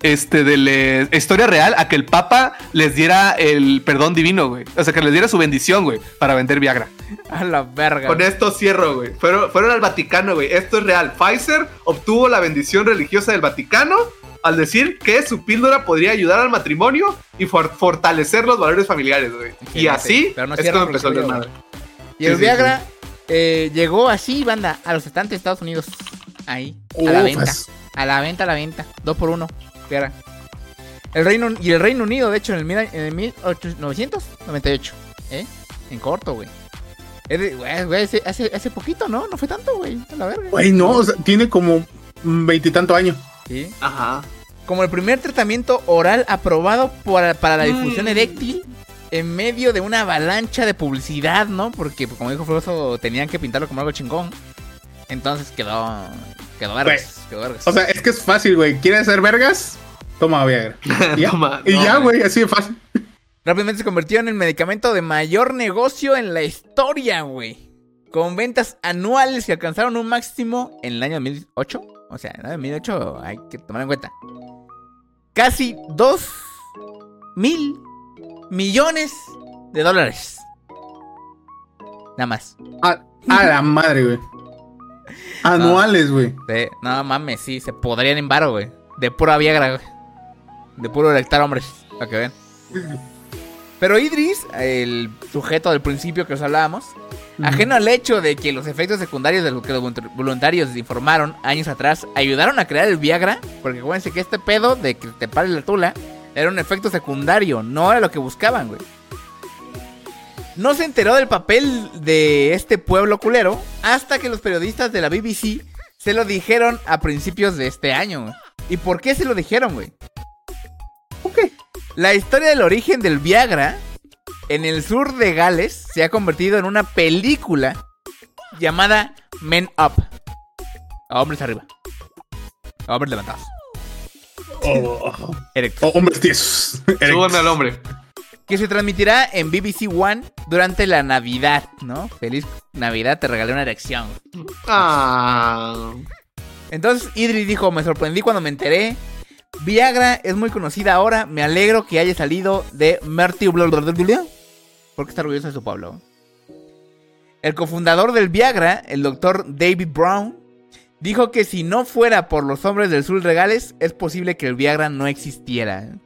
este, de le- historia real, a que el Papa les diera el perdón divino, güey. O sea, que les diera su bendición, güey, para vender Viagra. A la verga. Con esto cierro, güey. Fueron, fueron al Vaticano, güey. Esto es real. Pfizer obtuvo la bendición religiosa del Vaticano al decir que su píldora podría ayudar al matrimonio y for- fortalecer los valores familiares, güey. Y así no es como empezó el desmadre. Y el Sí, sí, Viagra eh, llegó así, banda, a los estantes de Estados Unidos. Ahí, a la venta. A la venta, a la venta. Dos por uno. El Reino, y el Reino Unido, de hecho, en el, mil- en el 1998. ¿Eh? En corto, güey. Es de- güey, güey, hace, hace, hace poquito, ¿no? No fue tanto, güey. A la verga. Güey, no, o sea, tiene como veintitantos años. Sí. Ajá. Como el primer tratamiento oral aprobado por- para la difusión Mm. eréctil en medio de una avalancha de publicidad, ¿no? Porque, pues, como dijo Froso, tenían que pintarlo como algo chingón. Entonces quedó. Quedó vergas. Quedó vergas. O sea, es que es fácil, güey. ¿Quieres hacer vergas? Toma Viagra. Y ya, Toma, y no, ya, güey. güey, así de fácil. Rápidamente se convirtió en el medicamento de mayor negocio en la historia, güey. Con ventas anuales que alcanzaron un máximo en el año 2008. O sea, en el año 2008 hay que tomar en cuenta. Casi 2 mil millones de dólares. Nada más. A, a la madre, güey. Anuales, güey. De- no mames, sí, se podrían en varo, güey. De pura Viagra, güey. De puro electar hombres, para que vean. Pero Idris, el sujeto del principio que os hablábamos, ajeno al hecho de que los efectos secundarios de lo que los voluntar- voluntarios informaron años atrás ayudaron a crear el Viagra, porque acuérdense que este pedo de que te pare la tula era un efecto secundario, no era lo que buscaban, güey. No se enteró del papel de este pueblo culero hasta que los periodistas de la BBC se lo dijeron a principios de este año. ¿Y por qué se lo dijeron, güey? La historia del origen del Viagra en el sur de Gales se ha convertido en una película llamada Men Up. A hombres arriba. A hombres levantados. Oh, Erectos. oh, hombres tiesos. Al hombre. Que se transmitirá en BBC One durante la Navidad, ¿no? Feliz Navidad, te regalé una erección. Ah. Entonces Idris dijo, me sorprendí cuando me enteré. Viagra es muy conocida ahora. Me alegro que haya salido de Merty Porque está orgulloso de su pueblo. El cofundador del Viagra, el doctor David Brown, dijo que si no fuera por los hombres del sur regales, es posible que el Viagra no existiera.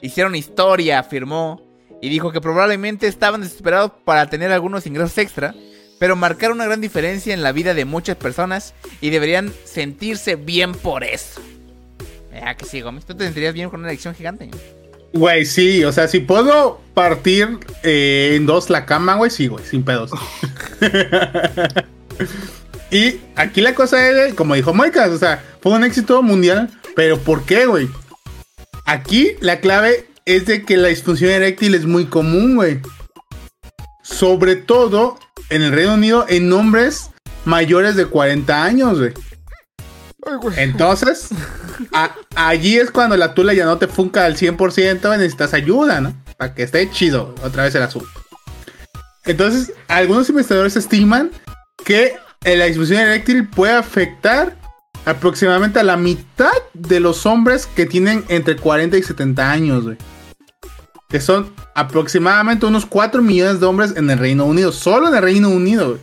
Hicieron historia, afirmó, y dijo que probablemente estaban desesperados para tener algunos ingresos extra, pero marcaron una gran diferencia en la vida de muchas personas y deberían sentirse bien por eso. Ah, que sí, Gómez, tú te sentirías bien con una elección gigante. Güey, sí, o sea, si puedo partir eh, en dos la cama, güey, sí, güey, sin pedos. y aquí la cosa es, como dijo Moicas, o sea, fue un éxito mundial, pero ¿por qué, güey? Aquí la clave es de que la disfunción eréctil es muy común, güey. Sobre todo en el Reino Unido en hombres mayores de 40 años, güey. Entonces, a- allí es cuando la tula ya no te funca al 100% y necesitas ayuda, ¿no? Para que esté chido otra vez el asunto. Entonces, algunos investigadores estiman que la disfunción eréctil puede afectar aproximadamente a la mitad de los hombres que tienen entre 40 y 70 años, güey. Que son aproximadamente unos 4 millones de hombres en el Reino Unido. Solo en el Reino Unido, güey.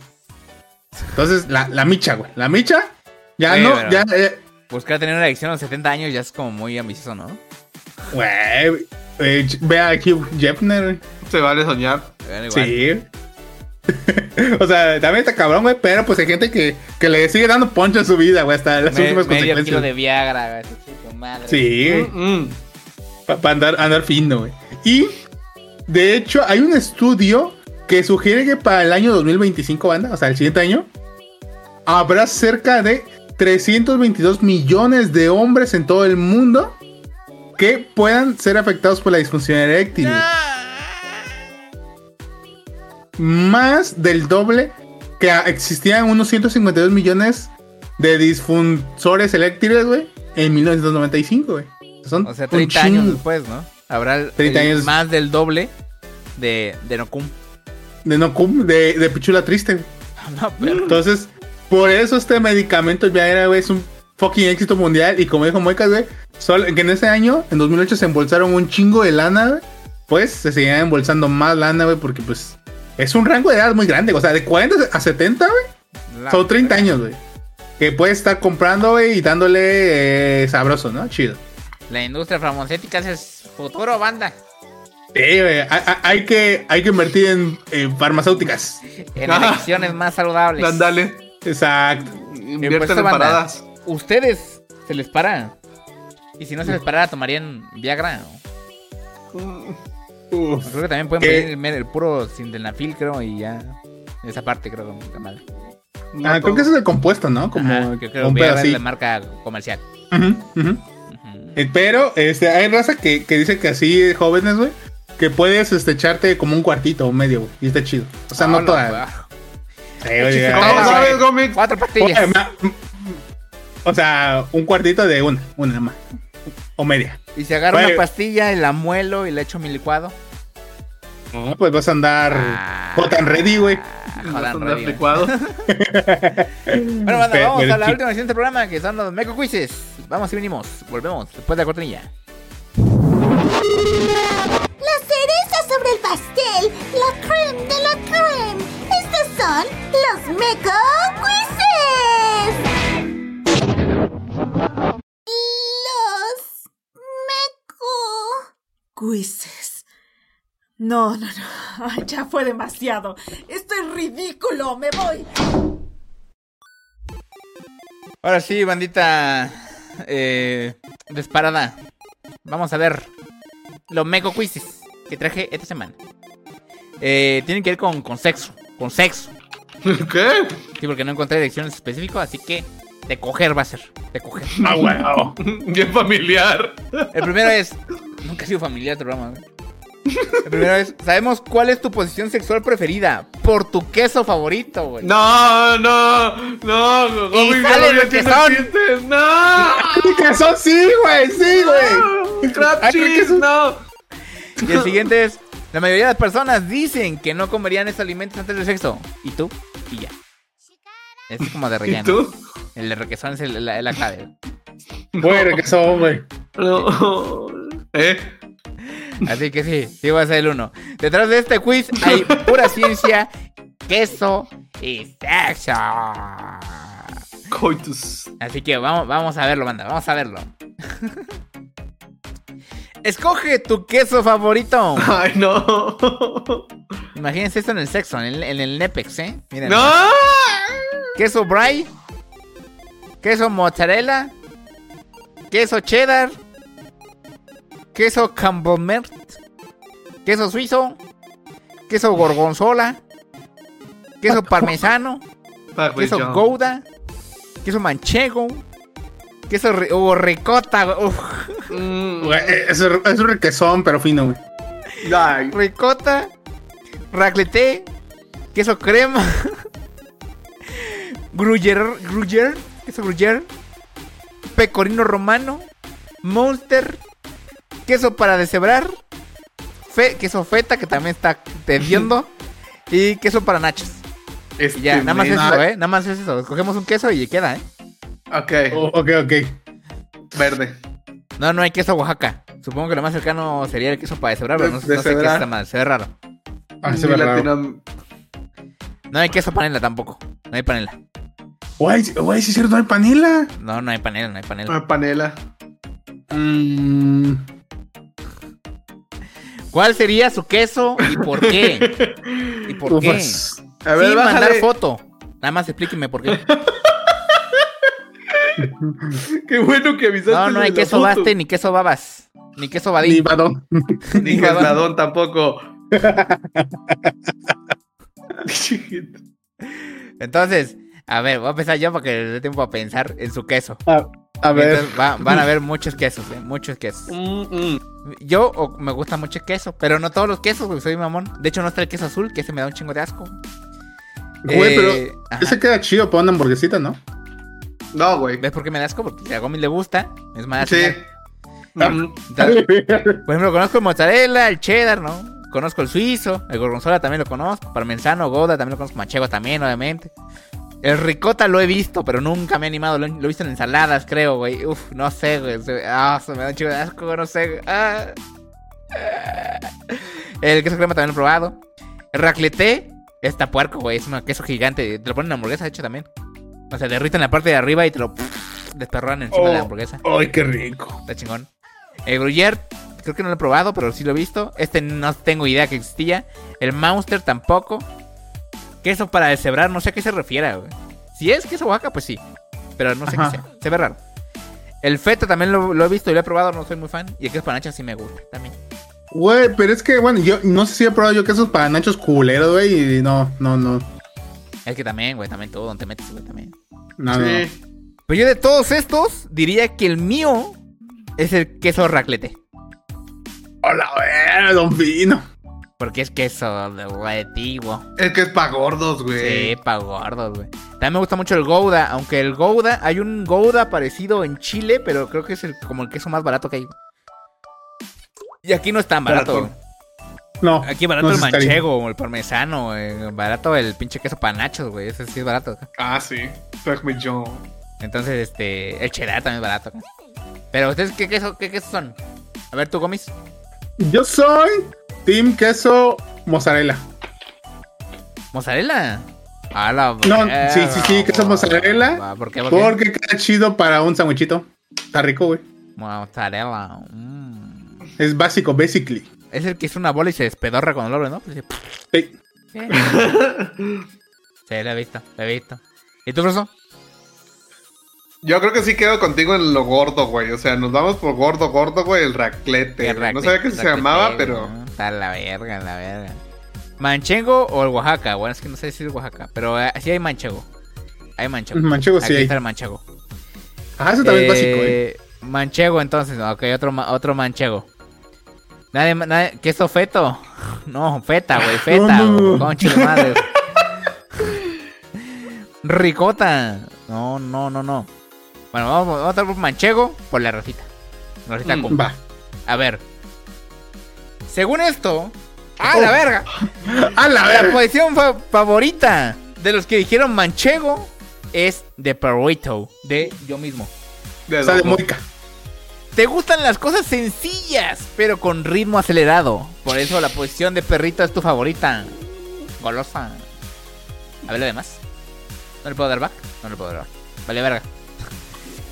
Entonces, la, la micha, güey. La micha, ya Sí, no, pero- ya, eh, Buscar tener una adicción a los 70 años ya es como muy ambicioso, ¿no? Güey, eh, ve a Hugh Jeffner, güey. Se vale soñar. Sí. o sea, también está cabrón, güey, pero pues hay gente que, que le sigue dando poncho en su vida, güey, hasta las Me- últimas medio kilo consecuencias. de Viagra, güey. madre. Sí, Mm, mm. para andar, andar fino, güey. Y, de hecho, hay un estudio que sugiere que para el año 2025, banda, o sea, el siguiente año, habrá cerca de 322 millones de hombres en todo el mundo que puedan ser afectados por la disfunción eréctil. güey. Más del doble que existían unos 152 millones de disfunsores eléctricos, güey, en 1995, güey. Son O sea, un 30 años después, ¿no? Habrá el- 30 el- años. más del doble de, de Nocum. de no cum- de, de pichula triste. güey. No, pero- Entonces, por eso este medicamento el Viagra, güey, es un fucking éxito mundial. Y como dijo Moicas, güey, solo que en ese año, en 2008, se embolsaron un chingo de lana, güey. Pues se seguían embolsando más lana, güey, porque pues es un rango de edad muy grande. O sea, de 40 a 70, güey, son 30 años, güey. Que puedes estar comprando, güey, y dándole eh, sabroso, ¿no? Chido. La industria farmacéutica es futuro, banda. Sí, güey, hay, que, hay que invertir en, en farmacéuticas. En Ah. elecciones más saludables. Ándale. Exacto. Invierten pues, en banda. paradas. ¿Ustedes se les para? Y si no se les parara, ¿tomarían Viagra? Uf. Creo que también pueden ¿Qué? pedir el, el puro sildenafil, creo, y ya. Esa parte creo que está mal. No Ah, creo que ese es el compuesto, ¿no? Como Ajá, que creo un la marca comercial. Eh, Pero este, hay raza que, que dice que así, eh, jóvenes, güey, que puedes este, echarte como un cuartito o medio, güey. Y está chido. O sea, no, Ah, toda. güey. Sí, oye, chiste, ay, ¿Cómo Ah, sabes. Gómez? Cuatro oye, pastillas. ma- o sea, un cuartito de una, una más. O media. Y si agarro Oye. una pastilla y la muelo y le echo mi licuado. No, pues vas a andar Ah. hot and ready, güey. Ah, son re bien. licuados. Bueno, banda, vamos pero a la última sección del programa que son los Meco Quizzes. Vamos y venimos. Volvemos después de la cortinilla. La cereza sobre el pastel, la creme de la creme. Estos son los Meco Quizzes. Los Meco. Quizzes. No, no, no. Ay, ya fue demasiado. Esto es ridículo. Me voy. Ahora sí, bandita eh, disparada. Vamos a ver los Meco Quizzes que traje esta semana. Eh, tienen que ver con, con sexo. Con sexo. ¿Qué? Sí, porque no encontré direcciones específicas, así que de coger va a ser. De coger. Ah, wow. Bien familiar. El primero es. Nunca ha sido familiar este programa, güey. El primero es. Sabemos cuál es tu posición sexual preferida. Por tu queso favorito, güey. No, no, no. Gómez, ya sale no el tiene requesón. chistes. No. Que son sí, güey, sí, güey. Crab que cheese, no. Y el siguiente es. La mayoría de las personas dicen que no comerían estos alimentos antes del sexo. ¿Y tú? Y ya. Es como de ¿Y relleno. tú? El de requesón es el- la, la clave. Güey, que son, güey. No. ¿Eh? Así que sí, sí va a ser el uno. Detrás de este quiz hay pura ciencia, queso y sexo. Coitus. Así que vamos, vamos a verlo, banda, vamos a verlo. Escoge tu queso favorito. Ay, no. Imagínense esto en el sexo, en el, en el Nepex, ¿eh? Miren. No. Queso brie, queso mozzarella, queso cheddar, queso Camembert, queso suizo, queso gorgonzola, queso parmesano, queso gouda, queso manchego, queso ri- oh, ricota, Mm, Güey, Es, es un requesón, pero fino, güey. ricota, raclette, queso crema, gruyère, gruyère, queso gruyère, pecorino romano, monster, queso para deshebrar, fe- queso feta que también está tediendo y queso para nachos. este Y ya, nada más men- eso, eh, nada más es eso. Escogemos un queso y queda, eh. Ok, Oh, ok, ok. verde. No, no hay queso Oaxaca. Supongo que lo más cercano sería el queso para deshebrar, pero no, De- no sé qué está mal, se ve raro. Ah, se ve raro. latino- No hay queso panela tampoco. No hay panela. Güey, güey, sí es cierto, no hay panela. No, no hay panela, no hay panela. Ah, panela. Mm, ¿Cuál sería su queso y por qué? ¿Y por qué? A ver, Sin bájale. mandar foto. Nada más explíqueme por qué. Qué bueno que avisaste. No, no hay queso foto. baste, ni queso babas, ni queso Ni badín. badón. Ni quesadón tampoco. Entonces, a ver, voy a empezar yo para que les dé tiempo a pensar en su queso. A, a ver. Entonces, va- van a haber muchos quesos, ¿eh? Muchos quesos. Mm, mm. Yo o- me gusta mucho el queso, pero no todos los quesos, porque soy mamón. De hecho, no está el queso azul, que ese me da un chingo de asco. Güey, Eh, pero ajá. ese queda chido para una hamburguesita, ¿no? No, güey. ¿Ves por qué me da asco? Porque a Gomi le gusta. Es más, Sí. Ah. Mm. Entonces, por ejemplo, conozco el mozzarella, el cheddar, ¿no? Conozco el suizo, el gorgonzola también lo conozco. Parmesano, gouda también lo conozco. Manchego también, obviamente. El ricota lo he visto, pero nunca me he animado. Lo, he- lo he visto en ensaladas, creo, güey. Uf, no sé, güey. Se- Ah, se me da un chico de asco, no sé. Ah. El queso crema también lo he probado. El raclette está puerco, güey. Es un queso gigante. Te lo ponen en la hamburguesa, de hecho, también. O sea, derriten la parte de arriba y te lo desperran encima de la Oh. hamburguesa. Ay, qué rico. Está chingón. El Gruyère, creo que no lo he probado, pero sí lo he visto. Este no tengo idea que existía. El Monster tampoco. Queso para deshebrar, no sé a qué se refiere, güey. Si es queso Oaxaca, pues sí. Pero no sé Ajá. qué sea. Se ve raro. El feta también lo, lo he visto y lo he probado, no soy muy fan. Y el queso panacha sí me gusta también. Güey, pero es que, bueno, yo no sé si he probado yo quesos para nachos culeros, güey, y no, no, no. Es que también, güey, también todo donde te metes, güey, también. No, no. Sí. Pero yo de todos estos, diría que el mío es el queso raclette. Hola, güey, don Vino. Porque es queso de antiguo. Es que es para gordos, Sí, güey. pa' gordos, güey. También me gusta mucho el Gouda, aunque el Gouda, hay un Gouda parecido en Chile, pero creo que es el, como el queso más barato que hay. Y aquí no es tan barato. Barato. No. Aquí barato no el manchego, o el parmesano, eh, barato el pinche queso panachos, güey. Ese sí es barato. Ah, sí. Parmesan. Entonces, este, el cheddar también es barato. Pero ustedes, ¿qué queso, qué quesos son? A ver, tú, Gomis. Yo soy Team Queso Mozzarella. ¿Mozzarella? A la No, sí, sí, sí, queso mozzarella. ¿Por qué? ¿Por qué? Porque queda chido para un sandwichito. Está rico, güey. Mozzarella. mm. Es básico, basically. Es el que es una bola y se despedorra cuando lo abre, ¿no? Pues, Sí. Sí, lo he visto, lo he visto. ¿Y tú, Rosso? Yo creo que sí quedo contigo en lo gordo, güey. O sea, nos vamos por gordo, gordo, güey. El raclete. no sabía que se llamaba, pero. Está la verga, la verga. ¿Manchego o el Oaxaca? Bueno, es que no sé si es Oaxaca, pero eh, sí hay manchego. Hay manchego. Manchego sí Aquí hay. está el manchego. Ah, eso también es básico, eh. Manchego, entonces. Ok, otro, otro manchego. Nadie, nadie, ¿Queso feto? No, feta, güey, feta. No, no. Concha de madre. Ricota. No, no, no, no. Bueno, vamos, vamos a estar por manchego por la rosita. Rosita Mm. Va. a ver. Según esto. ¡Ah, la verga! A la La verga. posición fa- favorita de los que dijeron manchego es de Perrito, de yo mismo. De O sea, de. Moica. Te gustan las cosas sencillas, pero con ritmo acelerado. Por eso la posición de perrito es tu favorita. Golosa. A ver lo demás. ¿No le puedo dar back? No le puedo dar back. Vale, verga.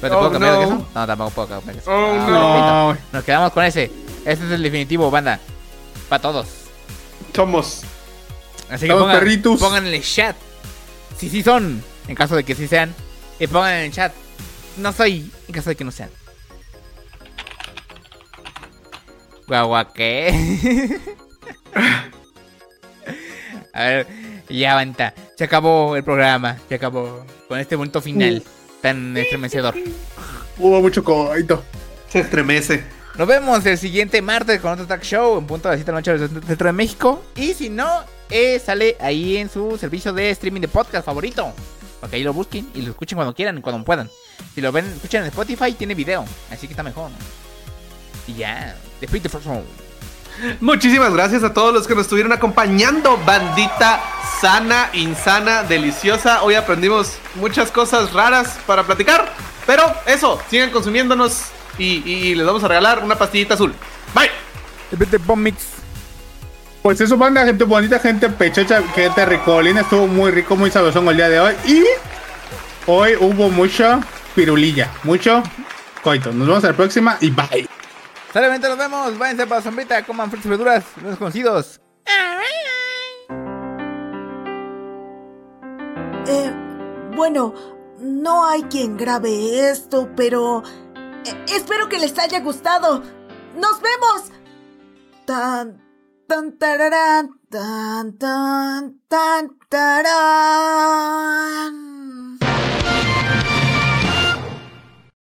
¿Pero te Oh, puedo cambiar de no. queso? No, tampoco puedo cambiar de queso. Oh, Ah, no. Nos quedamos con ese. Este es el definitivo, banda. Para todos. Somos. Así que Somos pongan, perritos. pongan en el chat. Si sí son, en caso de que sí sean. Y pongan en el chat. No soy, en caso de que no sean. Guagua, ¿qué? A ver, ya aguanta. Se acabó el programa. Se acabó. Con este bonito final tan estremecedor. Hubo mucho coito. Se estremece. Nos vemos el siguiente martes con otro talk show en punto de las 7 de la noche del centro de México. Y si no, eh, sale ahí en su servicio de streaming de podcast favorito. Para que ahí lo busquen y lo escuchen cuando quieran y cuando puedan. Si lo ven, escuchan en Spotify, tiene video. Así que está mejor. Y ya, despídete. Muchísimas gracias a todos los que nos estuvieron acompañando, bandita sana, insana, deliciosa. Hoy aprendimos muchas cosas raras para platicar, pero eso, sigan consumiéndonos y, les vamos a regalar una pastillita azul. Bye. Pues eso, banda, gente bonita, gente pechocha, gente ricolina. Estuvo muy rico, muy sabrosón el día de hoy. Y hoy hubo mucho pirulilla, mucho coito. Nos vemos a la próxima y bye. Solamente nos vemos. Váyanse para sombrita, coman frutas y verduras, los conocidos. Eh, bueno, no hay quien grabe esto, pero eh, espero que les haya gustado. ¡Nos vemos! Tan, tan, tan, tan, tan.